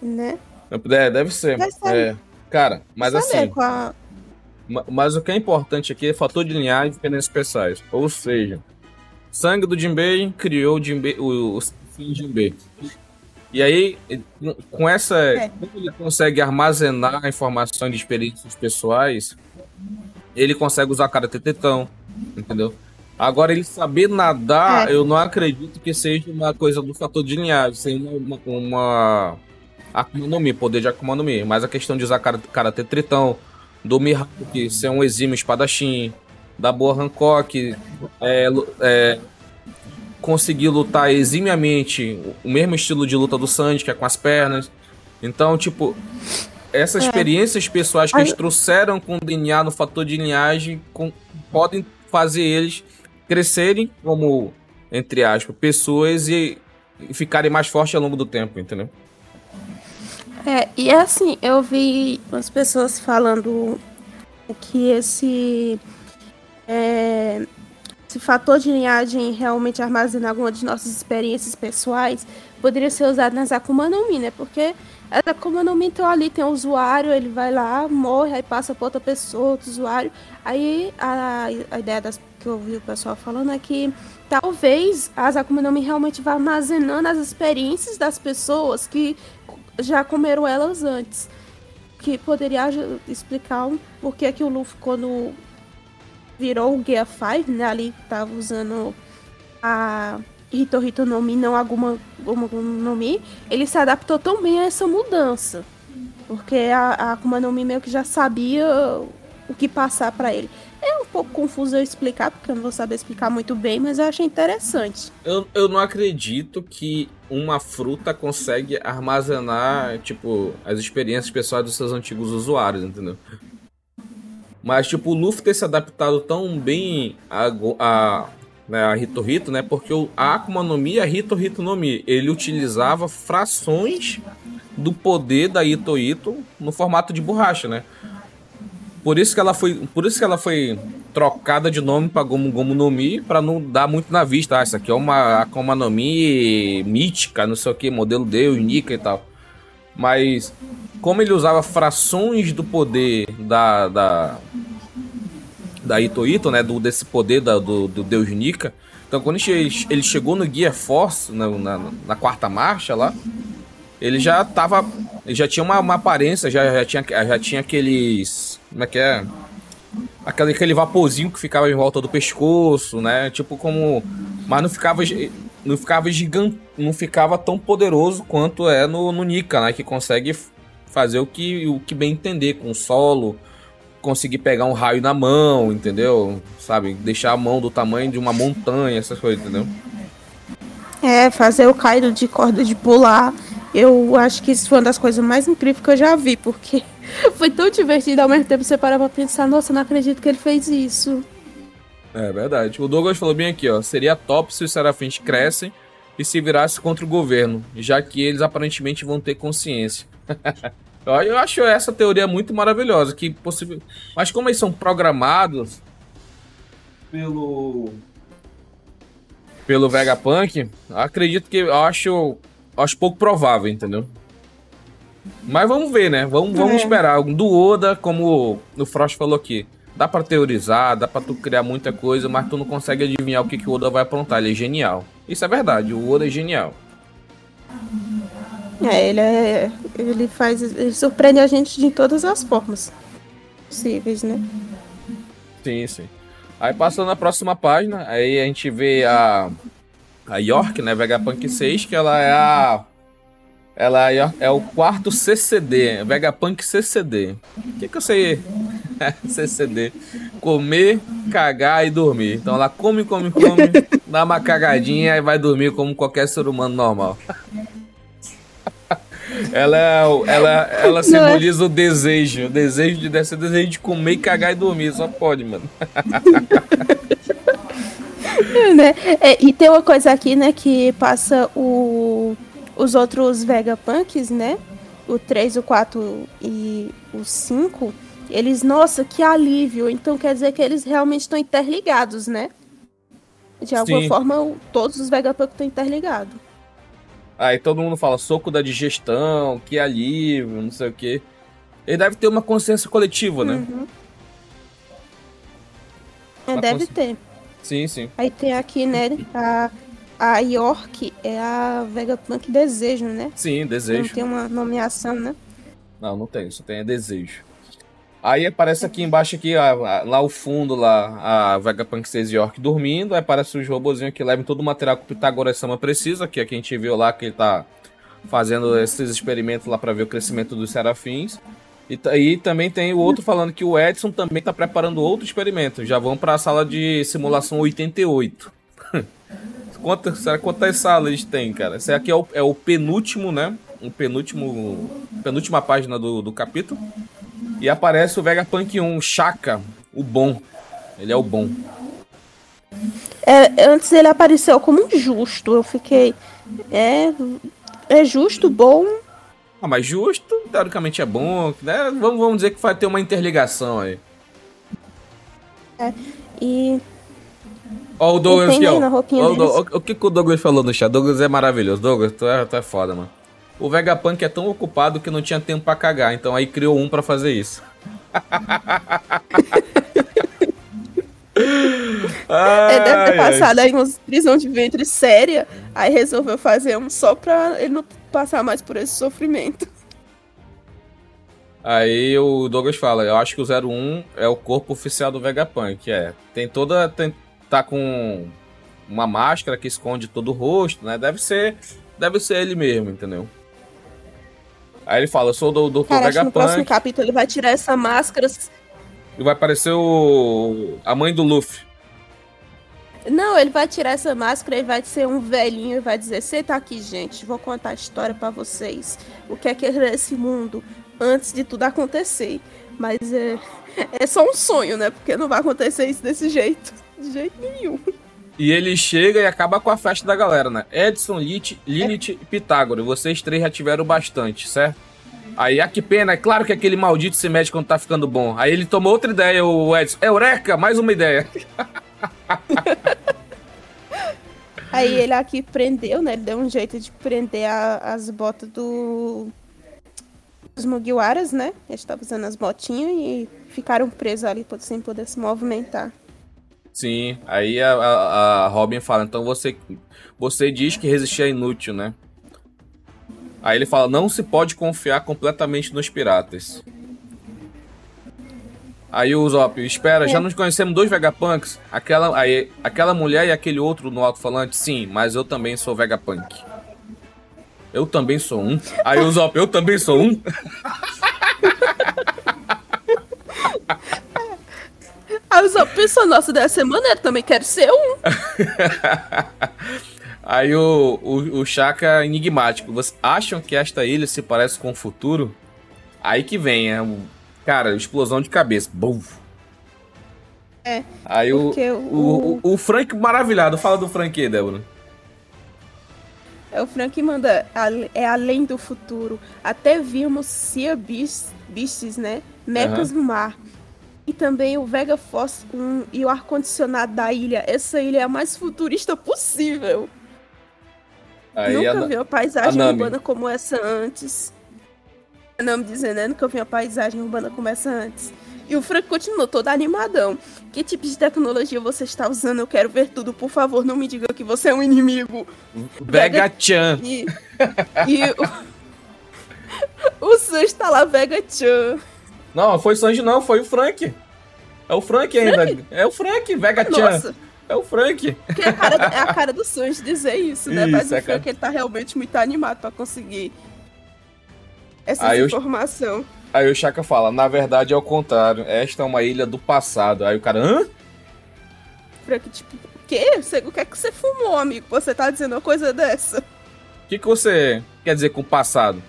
Né? É, deve ser. É, cara, mas assim. A... Mas o que é importante aqui é fator de linhagem e diferenças especiais. Ou seja, sangue do Jinbei criou o, Jinbei, o, o Jinbei. E aí, com essa. É. Como ele consegue armazenar informações de experiências pessoais, ele consegue usar Karate Tetão, entendeu? Agora, ele saber nadar, é. eu não acredito que seja uma coisa do fator de linhagem, seja uma, uma Akuma no Mi, poder de Akuma no Mi. Mas a questão de usar Karate Tritão, do Mihawk ser um exímio espadachim, da boa Hancock, é, é, conseguir lutar eximiamente o mesmo estilo de luta do Sanji, que é com as pernas. Então, tipo, essas é. experiências pessoais que eles trouxeram com o DNA no fator de linhagem com, podem fazer eles crescerem como, entre aspas, pessoas e, e ficarem mais fortes ao longo do tempo, entendeu? É, e é assim, eu vi as pessoas falando que esse, é, esse fator de linhagem realmente armazena alguma de nossas experiências pessoais poderia ser usado nas Akuma no Mi, né? Porque as Akuma no Mi então ali tem o usuário, ele vai lá, morre, aí passa para outra pessoa, outro usuário. Aí a, a ideia das, que eu ouvi o pessoal falando é que talvez as Akuma no Mi realmente vá armazenando as experiências das pessoas que já comeram elas antes. Que poderia explicar um porquê que o Luffy, quando virou o Gear 5, né? Ali tava usando a Hito Hito no Mi, não alguma no Mi, ele se adaptou tão bem a essa mudança. Porque a, a Akuma no Mi meio que já sabia o que passar para ele. É um pouco confuso eu explicar, porque eu não vou saber explicar muito bem, mas eu achei interessante. Eu, eu não acredito que uma fruta consegue armazenar, tipo, as experiências pessoais dos seus antigos usuários, entendeu? Mas, tipo, o Luffy ter se adaptado tão bem a, a, né, a Hito Hito, né? Porque o, a Akuma no Mi, a Hito Hito no Mi, ele utilizava frações do poder da Ito Ito no formato de borracha, né? Por isso que ela foi, por isso que ela foi trocada de nome para Gomu Gomu no Mi, para não dar muito na vista. Ah, isso aqui é uma Akuma no Mi mítica, não sei o que, modelo Deus, Nika e tal. Mas como ele usava frações do poder da da da Ito Ito, né, do desse poder da, do, do Deus Nika. Então quando ele, chegou no Gear Force na, na, na quarta marcha lá, ele já tava. Ele já tinha uma, uma aparência, já, já, tinha, já tinha aqueles. Como é que é? Aquele, aquele vaporzinho que ficava em volta do pescoço, né? Tipo como. Mas não ficava. Não ficava gigante. Não ficava tão poderoso quanto é no, no Nika, né? Que consegue fazer o que, o que bem entender com o solo. Conseguir pegar um raio na mão, entendeu? Sabe? Deixar a mão do tamanho de uma montanha, essas coisas, entendeu? É, fazer o Kaido de corda de pular eu acho que isso foi uma das coisas mais incríveis que eu já vi, porque foi tão divertido ao mesmo tempo você parar pra pensar, nossa, não acredito que ele fez isso. É verdade. O Douglas falou bem aqui, ó. Seria top se os serafins crescem e se virasse contra o governo, já que eles aparentemente vão ter consciência. eu acho essa teoria muito maravilhosa, que possível. Mas como eles são programados pelo pelo Vegapunk, acredito que eu acho acho pouco provável, entendeu? Mas vamos ver, né? Vamos, vamos é. esperar. Do Oda, como o Frost falou aqui, dá para teorizar, dá para tu criar muita coisa, mas tu não consegue adivinhar o que, que o Oda vai aprontar. Ele é genial. Isso é verdade, o Oda é genial. É, ele é. Ele faz. Ele surpreende a gente de todas as formas possíveis, né? Sim, sim. Aí passando na próxima página, aí a gente vê a a York, né? Vegapunk 6, que ela é a. Ela é, é o quarto CCD, Vegapunk CCD. O que, que eu sei? CCD. Comer, cagar e dormir. Então ela come, come, come, dá uma cagadinha e vai dormir como qualquer ser humano normal. ela, é, ela, ela simboliza o desejo. O desejo de o desejo de comer, cagar e dormir. Só pode, mano. né? É, e tem uma coisa aqui, né, que passa o, os outros Vegapunks, né? O 3, o 4 e o 5. Eles, nossa, que alívio. Então quer dizer que eles realmente estão interligados, né? De alguma Sim. forma, todos os Vegapunks estão interligados. Aí todo mundo fala soco da digestão, que alívio, não sei o quê. Ele deve ter uma consciência coletiva, né? Uhum. É, deve ter. Sim, sim. Aí tem aqui, né, a a York é a Vegapunk Desejo, né? Sim, Desejo. Não tem uma nomeação, né? Não, não tem, só tem Desejo. Aí aparece aqui embaixo, aqui, lá ao fundo, lá, a Vegapunk 6 York dormindo. Aí aparece os robozinhos que levam todo o material que o Pythagoras Sama precisa, que aqui a gente viu lá que ele tá fazendo esses experimentos lá para ver o crescimento dos serafins. E aí também tem o outro falando que o Edson também tá preparando outro experimento. Já vão para a sala de simulação 88. Quantas, será quantas salas eles têm, cara? Esse aqui é o, é o penúltimo, né? O penúltimo. Penúltima página do, do capítulo. E aparece o Vegapunk 1, Chaka, o bom. Ele é o bom. É, antes ele apareceu como justo. Eu fiquei. É. É justo, bom. Ah, mas justo, teoricamente é bom, né? Vamos, vamos dizer que vai ter uma interligação aí. É, e Ó o Douglas aqui, ó. ó o, o, que, que o Douglas falou no chat? Douglas é maravilhoso. Douglas, tu é, tu é foda, mano. O Vegapunk é tão ocupado que não tinha tempo para cagar, então aí criou um para fazer isso. ele deve ter passado aí uma prisão de ventre séria, aí resolveu fazer um só pra ele não passar mais por esse sofrimento. Aí o Douglas fala, eu acho que o 01 é o corpo oficial do Vegapunk, é. Tem toda, tem, tá com uma máscara que esconde todo o rosto, né? Deve ser, deve ser ele mesmo, entendeu? Aí ele fala, eu sou o Dr. Cara, Vegapunk. no próximo capítulo ele vai tirar essa máscara. E vai aparecer o a mãe do Luffy. Não, ele vai tirar essa máscara e vai ser um velhinho e vai dizer: Senta aqui, gente, vou contar a história para vocês. O que é que era esse mundo antes de tudo acontecer. Mas é, é só um sonho, né? Porque não vai acontecer isso desse jeito. De jeito nenhum. E ele chega e acaba com a festa da galera, né? Edson, Lilith, Lilith é. e Pitágoras. Vocês três já tiveram bastante, certo? Aí, ah, que pena. É claro que aquele maldito se mete quando tá ficando bom. Aí ele tomou outra ideia, o Edson. Eureka! Mais uma ideia. Aí ele aqui prendeu, né? Ele deu um jeito de prender a, as botas do... dos Mugiwaras, né? Eles estavam usando as botinhas e ficaram presos ali sem poder se movimentar. Sim, aí a, a, a, Robin fala, então você, você diz que resistir é inútil, né? Aí ele fala, não se pode confiar completamente nos piratas. Aí o Zop, espera, é. já nos conhecemos dois Vegapunks? Aquela, aí, aquela mulher e aquele outro no alto-falante? Sim, mas eu também sou Vegapunk. Eu também sou um. Aí o Zop, eu também sou um? Aí só penso, nossa, dessa semana eu também quero ser um. Aí o, o, o Chaka enigmático. Vocês acham que esta ilha se parece com o futuro? Aí que vem, é um, cara, explosão de cabeça. Bum. É. Aí o, o, o, o, Frank maravilhado. Fala do Frank aí, Débora. É o Frank manda. É além do futuro. Até vimos Sea Beasts, Beasts né? Mecas uhum. no mar e também o Vega Force 1 e o ar-condicionado da ilha. Essa ilha é a mais futurista possível. Aí nunca vi uma paisagem urbana como essa antes. Não me dizendo, né? Nunca vi uma paisagem urbana como essa antes. E o Frank continuou todo animadão. Que tipo de tecnologia você está usando? Eu quero ver tudo. Por favor, não me diga que você é um inimigo. Vega-chan. E, e o, o Sam está lá, Vega-chan. Não, foi Sanji não, foi o Frank. É o Frank ainda. Frank? É o Frank, Vega Chan. É o Frank. Que é a cara, é a cara do Sanji dizer isso, né? Isso, Mas o é Frank cara... ele tá realmente muito animado pra conseguir essa aí informação. aí o Chaka fala, na verdade é o contrário. Esta é uma ilha do passado. Aí o cara, hã? Frank, tipo, o quê? O que é que você fumou, amigo? Você tá dizendo uma coisa dessa? O que, que você quer dizer com o passado?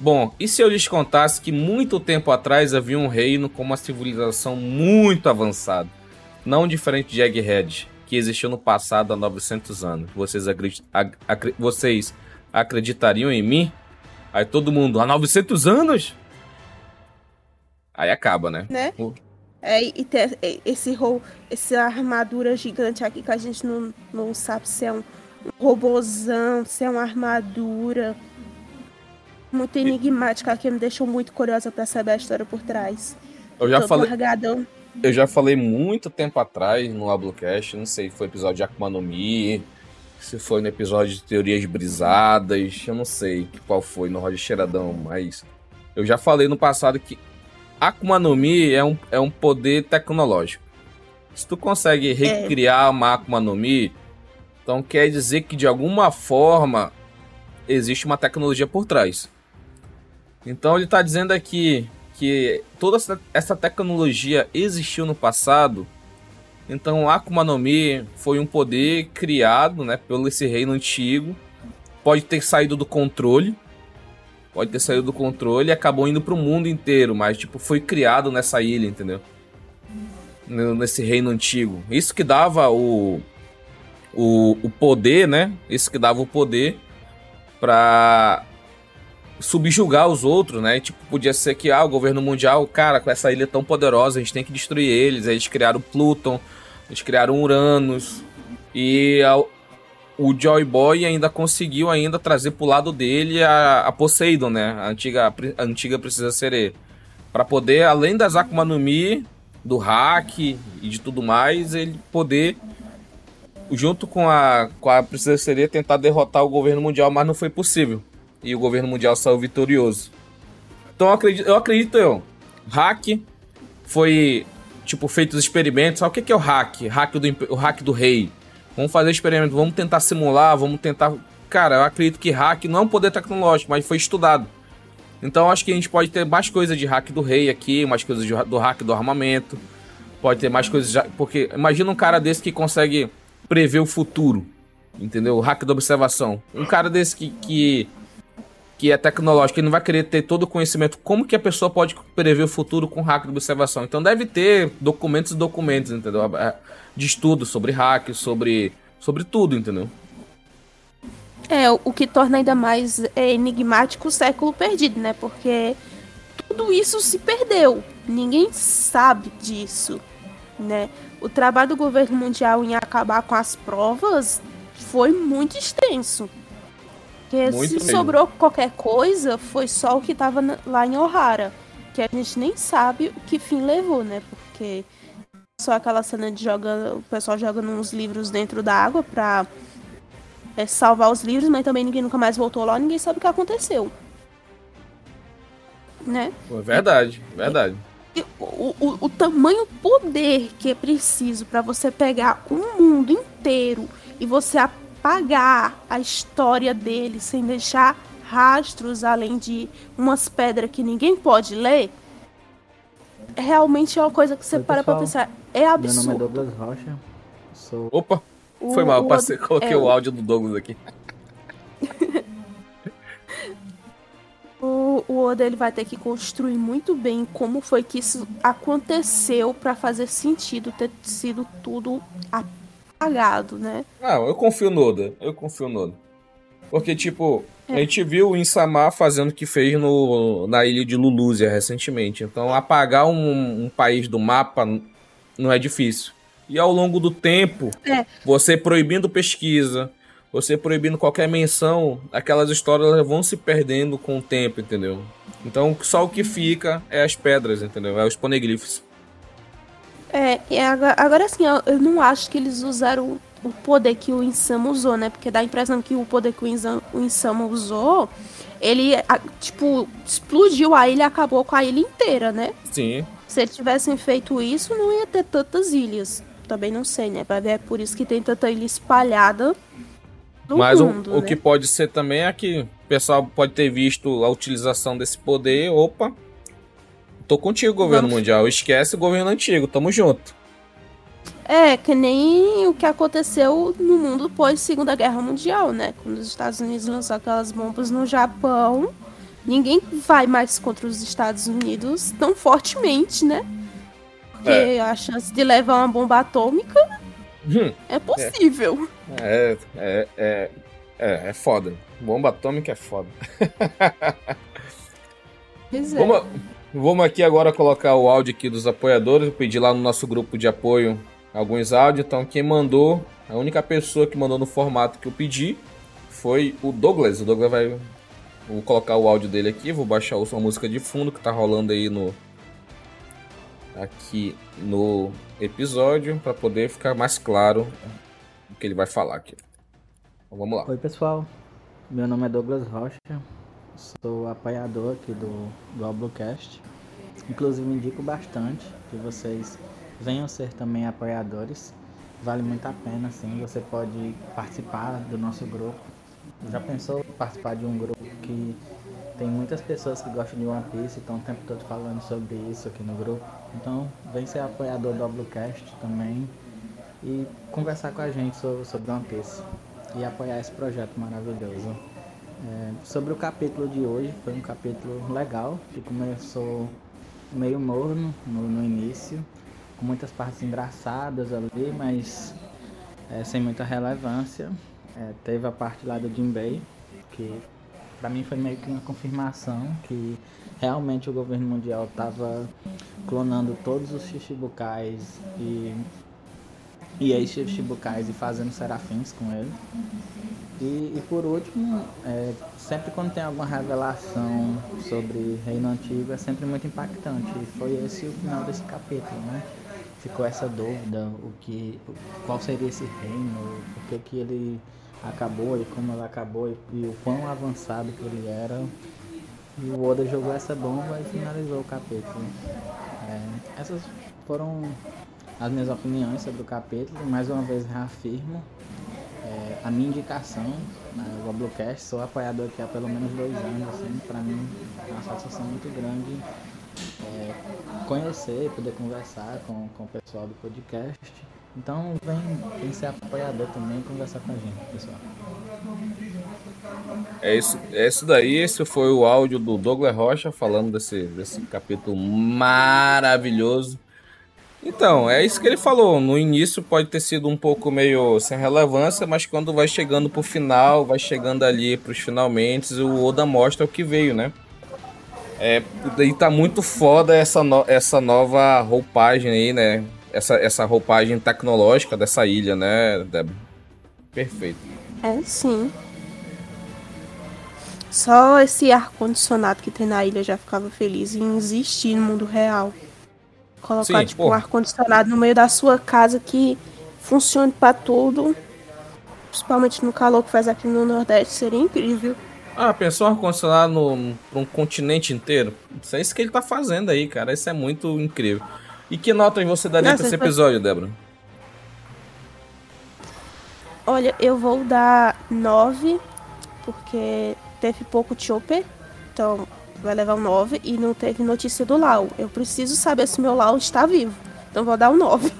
Bom, e se eu lhes contasse que muito tempo atrás havia um reino com uma civilização muito avançada, não diferente de Egghead, que existiu no passado há 900 anos? Vocês, acredit ac vocês acreditariam em mim? Aí todo mundo, há 900 anos? Aí acaba, né? Né? É, e ter esse, essa armadura gigante aqui que a gente não, não sabe se é um, um robozão, se é uma armadura muito enigmática que me deixou muito curiosa para saber a história por trás. Eu já falei. Largadão. Eu já falei muito tempo atrás no Ablocast, não sei, foi episódio de Akuma no Mi, Se foi no episódio de Teorias Brisadas, eu não sei qual foi no Roger Cheiradão, mas eu já falei no passado que Akuma no Mi é um, é um poder tecnológico. Se tu consegue recriar é. uma Akuma no Mi, então quer dizer que de alguma forma existe uma tecnologia por trás. Então ele está dizendo aqui que toda essa tecnologia existiu no passado. Então Akuma no Mi foi um poder criado, né, pelo esse reino antigo. Pode ter saído do controle. Pode ter saído do controle e acabou indo para o mundo inteiro, mas tipo foi criado nessa ilha, entendeu? Nesse reino antigo. Isso que dava o o, o poder, né? Isso que dava o poder para subjugar os outros, né? Tipo, podia ser que ah, o governo mundial, cara, com essa ilha tão poderosa, a gente tem que destruir eles. Aí eles criaram Pluton, eles criaram Uranus. E a, o Joy Boy ainda conseguiu ainda trazer pro lado dele a, a Poseidon, né? A antiga, a antiga precisa ser. Pra poder, além das Akuma no Mi, do hack e de tudo mais, ele poder junto com a, com a Precisa Seria tentar derrotar o governo mundial, mas não foi possível e o governo mundial saiu vitorioso. Então eu acredito, eu acredito eu. Hack foi tipo feito os experimentos. Sabe o que é o hack? Hack do o hack do rei. Vamos fazer experimento, vamos tentar simular, vamos tentar. Cara, eu acredito que hack não é um poder tecnológico, mas foi estudado. Então acho que a gente pode ter mais coisas de hack do rei aqui, mais coisas de, do hack do armamento. Pode ter mais coisas. Porque imagina um cara desse que consegue prever o futuro. Entendeu? O hack da observação. Um cara desse que, que que é tecnológico, ele não vai querer ter todo o conhecimento como que a pessoa pode prever o futuro com hack de observação. Então deve ter documentos e documentos, entendeu? De estudo sobre hack, sobre, sobre tudo, entendeu? É, o que torna ainda mais é, enigmático o século perdido, né? Porque tudo isso se perdeu. Ninguém sabe disso, né? O trabalho do governo mundial em acabar com as provas foi muito extenso. Porque Muito se mesmo. sobrou qualquer coisa, foi só o que tava lá em Ohara. Que a gente nem sabe o que fim levou, né? Porque só aquela cena de joga, o pessoal joga uns livros dentro da água pra é, salvar os livros, mas também ninguém nunca mais voltou lá, ninguém sabe o que aconteceu. Né? É verdade, verdade. O, o, o tamanho poder que é preciso para você pegar um mundo inteiro e você apagar a história dele sem deixar rastros além de umas pedras que ninguém pode ler, realmente é uma coisa que você Oi, para pessoal. pra pensar. É absurdo. Meu nome é Douglas Rocha. Sou... Opa! Foi o, mal, o passei, coloquei é, o áudio do Douglas aqui. o, o Oda ele vai ter que construir muito bem como foi que isso aconteceu para fazer sentido ter sido tudo apagado, né? Não, eu confio no Oda. Eu confio no Oda. Porque, tipo, é. a gente viu o Insama fazendo o que fez no, na ilha de Lulúzia recentemente. Então, apagar um, um país do mapa não é difícil. E ao longo do tempo, é. você proibindo pesquisa, você proibindo qualquer menção, aquelas histórias vão se perdendo com o tempo, entendeu? Então, só o que fica é as pedras, entendeu? É os poneglyphs. É, e agora, agora assim, eu, eu, não acho que eles usaram o poder que o Insama usou, né? Porque dá a impressão que o poder que o Insama, o Insama usou, ele, tipo, explodiu a ilha acabou com a ilha inteira, né? Sim. Se eles tivessem feito isso, não ia ter tantas ilhas. Também não sei, né? Vai ver, é por isso que tem tanta ilha espalhada no Mas mundo, o, né? o que pode ser também é que o pessoal pode ter visto a utilização desse poder, opa, Tô contigo, governo Vamos. mundial. Esquece o governo antigo, tamo junto. É, que nem o que aconteceu no mundo pós Segunda Guerra Mundial, né? Quando os Estados Unidos lançou aquelas bombas no Japão, ninguém vai mais contra os Estados Unidos tão fortemente, né? Porque é. a chance de levar uma bomba atômica hum, é possível. É, é, é, é, é foda. Bomba atômica é foda. Pois é. Vamos, Vamos aqui agora colocar o áudio aqui dos apoiadores. Eu pedi lá no nosso grupo de apoio alguns áudios. Então, quem mandou, a única pessoa que mandou no formato que eu pedi foi o Douglas. O Douglas vai. Vou colocar o áudio dele aqui. Vou baixar a música de fundo que tá rolando aí no. Aqui no episódio. para poder ficar mais claro o que ele vai falar aqui. Então, vamos lá. Oi, pessoal. Meu nome é Douglas Rocha. Sou apoiador aqui do, do Oblocast. Inclusive, indico bastante que vocês venham ser também apoiadores. Vale muito a pena, sim. Você pode participar do nosso grupo. Já pensou participar de um grupo que tem muitas pessoas que gostam de One Piece estão o tempo todo falando sobre isso aqui no grupo. Então, vem ser apoiador do Oblocast também e conversar com a gente sobre, sobre One Piece e apoiar esse projeto maravilhoso. É, sobre o capítulo de hoje, foi um capítulo legal, que começou meio morno no, no início, com muitas partes engraçadas ali, mas é, sem muita relevância. É, teve a parte lá do Jinbei, que para mim foi meio que uma confirmação que realmente o governo mundial estava clonando todos os Shichibukais e e ex-Shichibukais e fazendo serafins com ele. E, e por último, é, sempre quando tem alguma revelação sobre Reino Antigo é sempre muito impactante. E foi esse o final desse capítulo, né? Ficou essa dúvida, o que, qual seria esse reino, por que, que ele acabou e como ele acabou e, e o quão avançado que ele era. E o Oda jogou essa bomba e finalizou o capítulo. É, essas foram as minhas opiniões sobre o capítulo. Mais uma vez reafirmo é, a minha indicação né, o Oblocast. Sou apoiador aqui há pelo menos dois anos. Assim, para mim é uma satisfação muito grande é, conhecer, poder conversar com, com o pessoal do podcast. Então vem, vem ser apoiador também conversar com a gente, pessoal. É isso, é isso daí. Esse foi o áudio do Douglas Rocha falando desse, desse capítulo maravilhoso então, é isso que ele falou. No início pode ter sido um pouco meio sem relevância, mas quando vai chegando pro final, vai chegando ali pros finalmente, o Oda mostra o que veio, né? É, e tá muito foda essa, no, essa nova roupagem aí, né? Essa, essa roupagem tecnológica dessa ilha, né, Deb? Perfeito. É, sim. Só esse ar-condicionado que tem na ilha já ficava feliz em existir no mundo real. Colocar, Sim, tipo, um ar-condicionado no meio da sua casa que funcione para tudo. Principalmente no calor que faz aqui no Nordeste, seria incrível. Ah, pensou ar-condicionado para um continente inteiro? Isso é isso que ele tá fazendo aí, cara. Isso é muito incrível. E que nota você daria para esse episódio, Débora? Olha, eu vou dar 9, porque teve pouco chopper. Então, vai levar um 9 e não teve notícia do Lau. Eu preciso saber se meu Lau está vivo. Então vou dar um 9.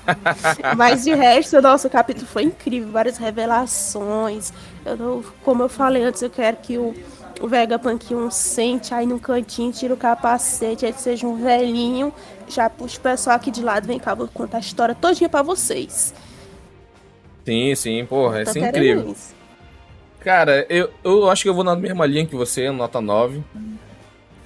Mas de resto, nosso capítulo foi incrível, várias revelações. Eu não, como eu falei antes, eu quero que o, o Vegapunk um sente aí no cantinho, tira o capacete, aí seja um velhinho, já puxa o pessoal aqui de lado, vem cá, vou contar a história todinha pra vocês. Sim, sim, porra, isso é incrível. Isso. Cara, eu, eu acho que eu vou na mesma linha que você, nota 9.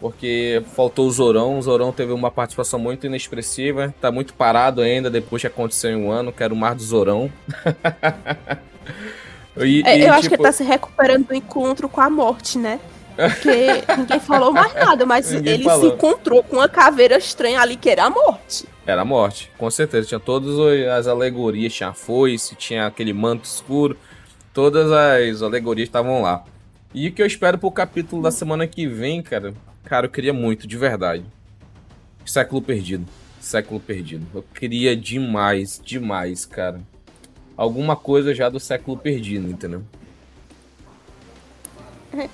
Porque faltou o Zorão. O Zorão teve uma participação muito inexpressiva. Tá muito parado ainda depois que aconteceu em um ano. Quero mais do Zorão. e, é, e, eu tipo... acho que ele tá se recuperando do encontro com a morte, né? Porque ninguém falou mais nada, mas ninguém ele falou. se encontrou com uma caveira estranha ali que era a morte. Era a morte, com certeza. Tinha todas as alegorias, tinha a foice, tinha aquele manto escuro Todas as alegorias estavam lá. E o que eu espero pro capítulo da semana que vem, cara? Cara, eu queria muito, de verdade. Século Perdido. Século Perdido. Eu queria demais, demais, cara. Alguma coisa já do século perdido, entendeu?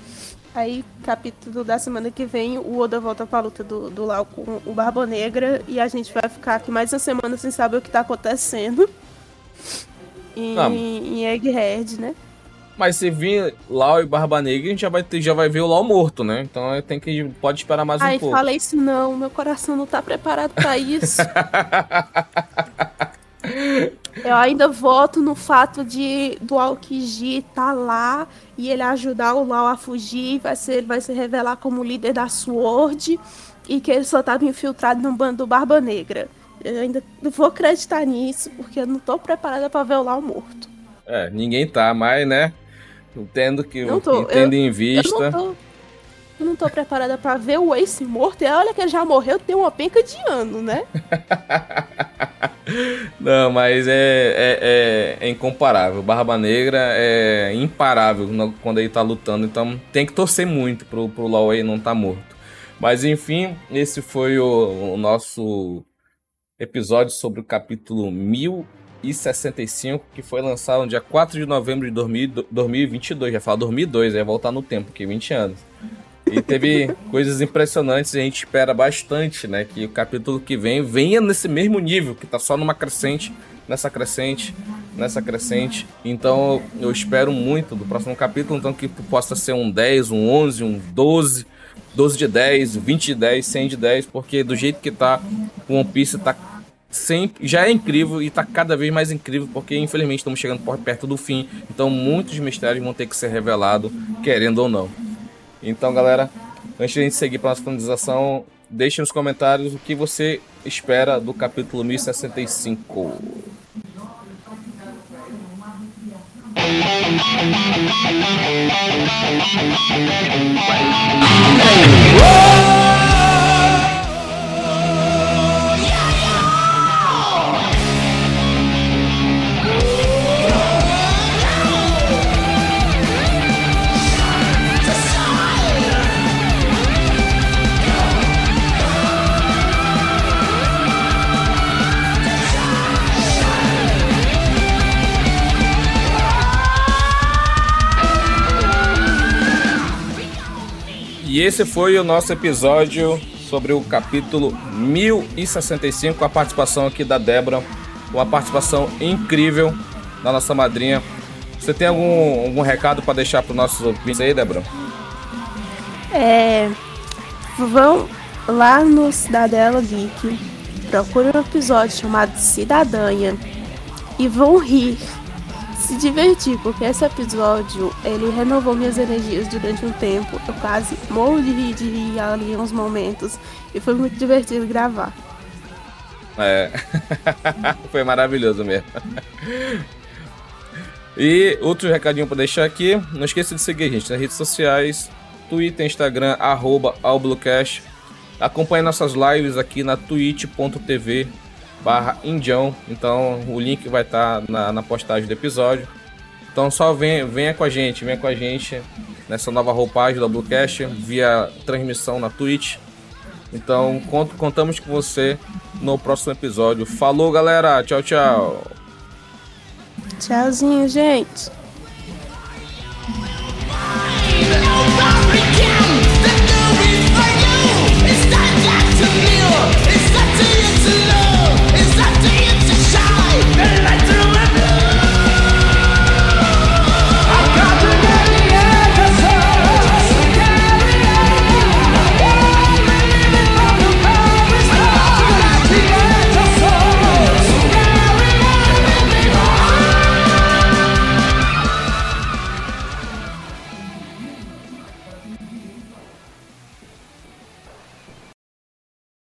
Aí, capítulo da semana que vem, o Oda volta pra luta do, do Lau com o Barba Negra e a gente vai ficar aqui mais uma semana sem saber o que tá acontecendo em, ah. em Egghead, né? Mas se vir Lau e Barba Negra, a gente já vai, ter, já vai ver o Lau morto, né? Então tem que pode esperar mais Ai, um pouco. Ai, falei isso não, meu coração não tá preparado para isso. Eu ainda voto no fato de do Aokiji estar tá lá e ele ajudar o Lau a fugir, vai ser, ele vai se revelar como líder da SWORD e que ele só estava infiltrado no bando do Barba Negra. Eu ainda não vou acreditar nisso, porque eu não tô preparada para ver o Lau morto. É, ninguém tá, mas, né? Entendo que não tô, entendo eu, em vista. Eu não, tô, eu não tô preparada para ver o Ace morto. E olha que ele já morreu tem uma penca de ano, né? Não, mas é, é, é, é, incomparável. Barba Negra é imparável quando ele tá lutando. Então tem que torcer muito pro, pro Laway não tá morto. Mas enfim, esse foi o, o nosso episódio sobre o capítulo 1065, que foi lançado no dia 4 de novembro de 2022. Já fala 2002, ia voltar no tempo, que 20 anos. E teve coisas impressionantes e a gente espera bastante, né? Que o capítulo que vem venha nesse mesmo nível, que tá só numa crescente, nessa crescente, nessa crescente. Então eu espero muito do próximo capítulo, então que possa ser um 10, um 11, um 12, 12 de 10, 20 de 10, 100 de 10, porque do jeito que tá, o One Piece tá sempre já é incrível e está cada vez mais incrível porque infelizmente estamos chegando perto do fim. Então muitos mistérios vão ter que ser revelados querendo ou não. Então, galera, antes de a gente seguir para nossa finalização, deixe nos comentários o que você espera do capítulo 1065. E esse foi o nosso episódio sobre o capítulo 1065, com a participação aqui da Débora, uma participação incrível da nossa madrinha. Você tem algum, algum recado para deixar para os nossos ouvintes aí, Débora? É. Vão lá no Cidadela Geek, procure um episódio chamado Cidadanha e vão rir se divertir, porque esse episódio ele renovou minhas energias durante um tempo. Eu quase morro de rir de rir ali uns momentos e foi muito divertido gravar. É, foi maravilhoso mesmo. E outro recadinho para deixar aqui, não esqueça de seguir a gente nas redes sociais, Twitter, Instagram, arroba. Acompanhe nossas lives aqui na twitch.tv barra Indião. Então o link vai estar tá na, na, postagem do episódio. Então só venha, venha com a gente, venha com a gente nessa nova roupagem do Bluecast via transmissão na Twitch. Então conto, contamos com você no próximo episódio. Falou galera, tchau, tchau. Tchauzinho, gente.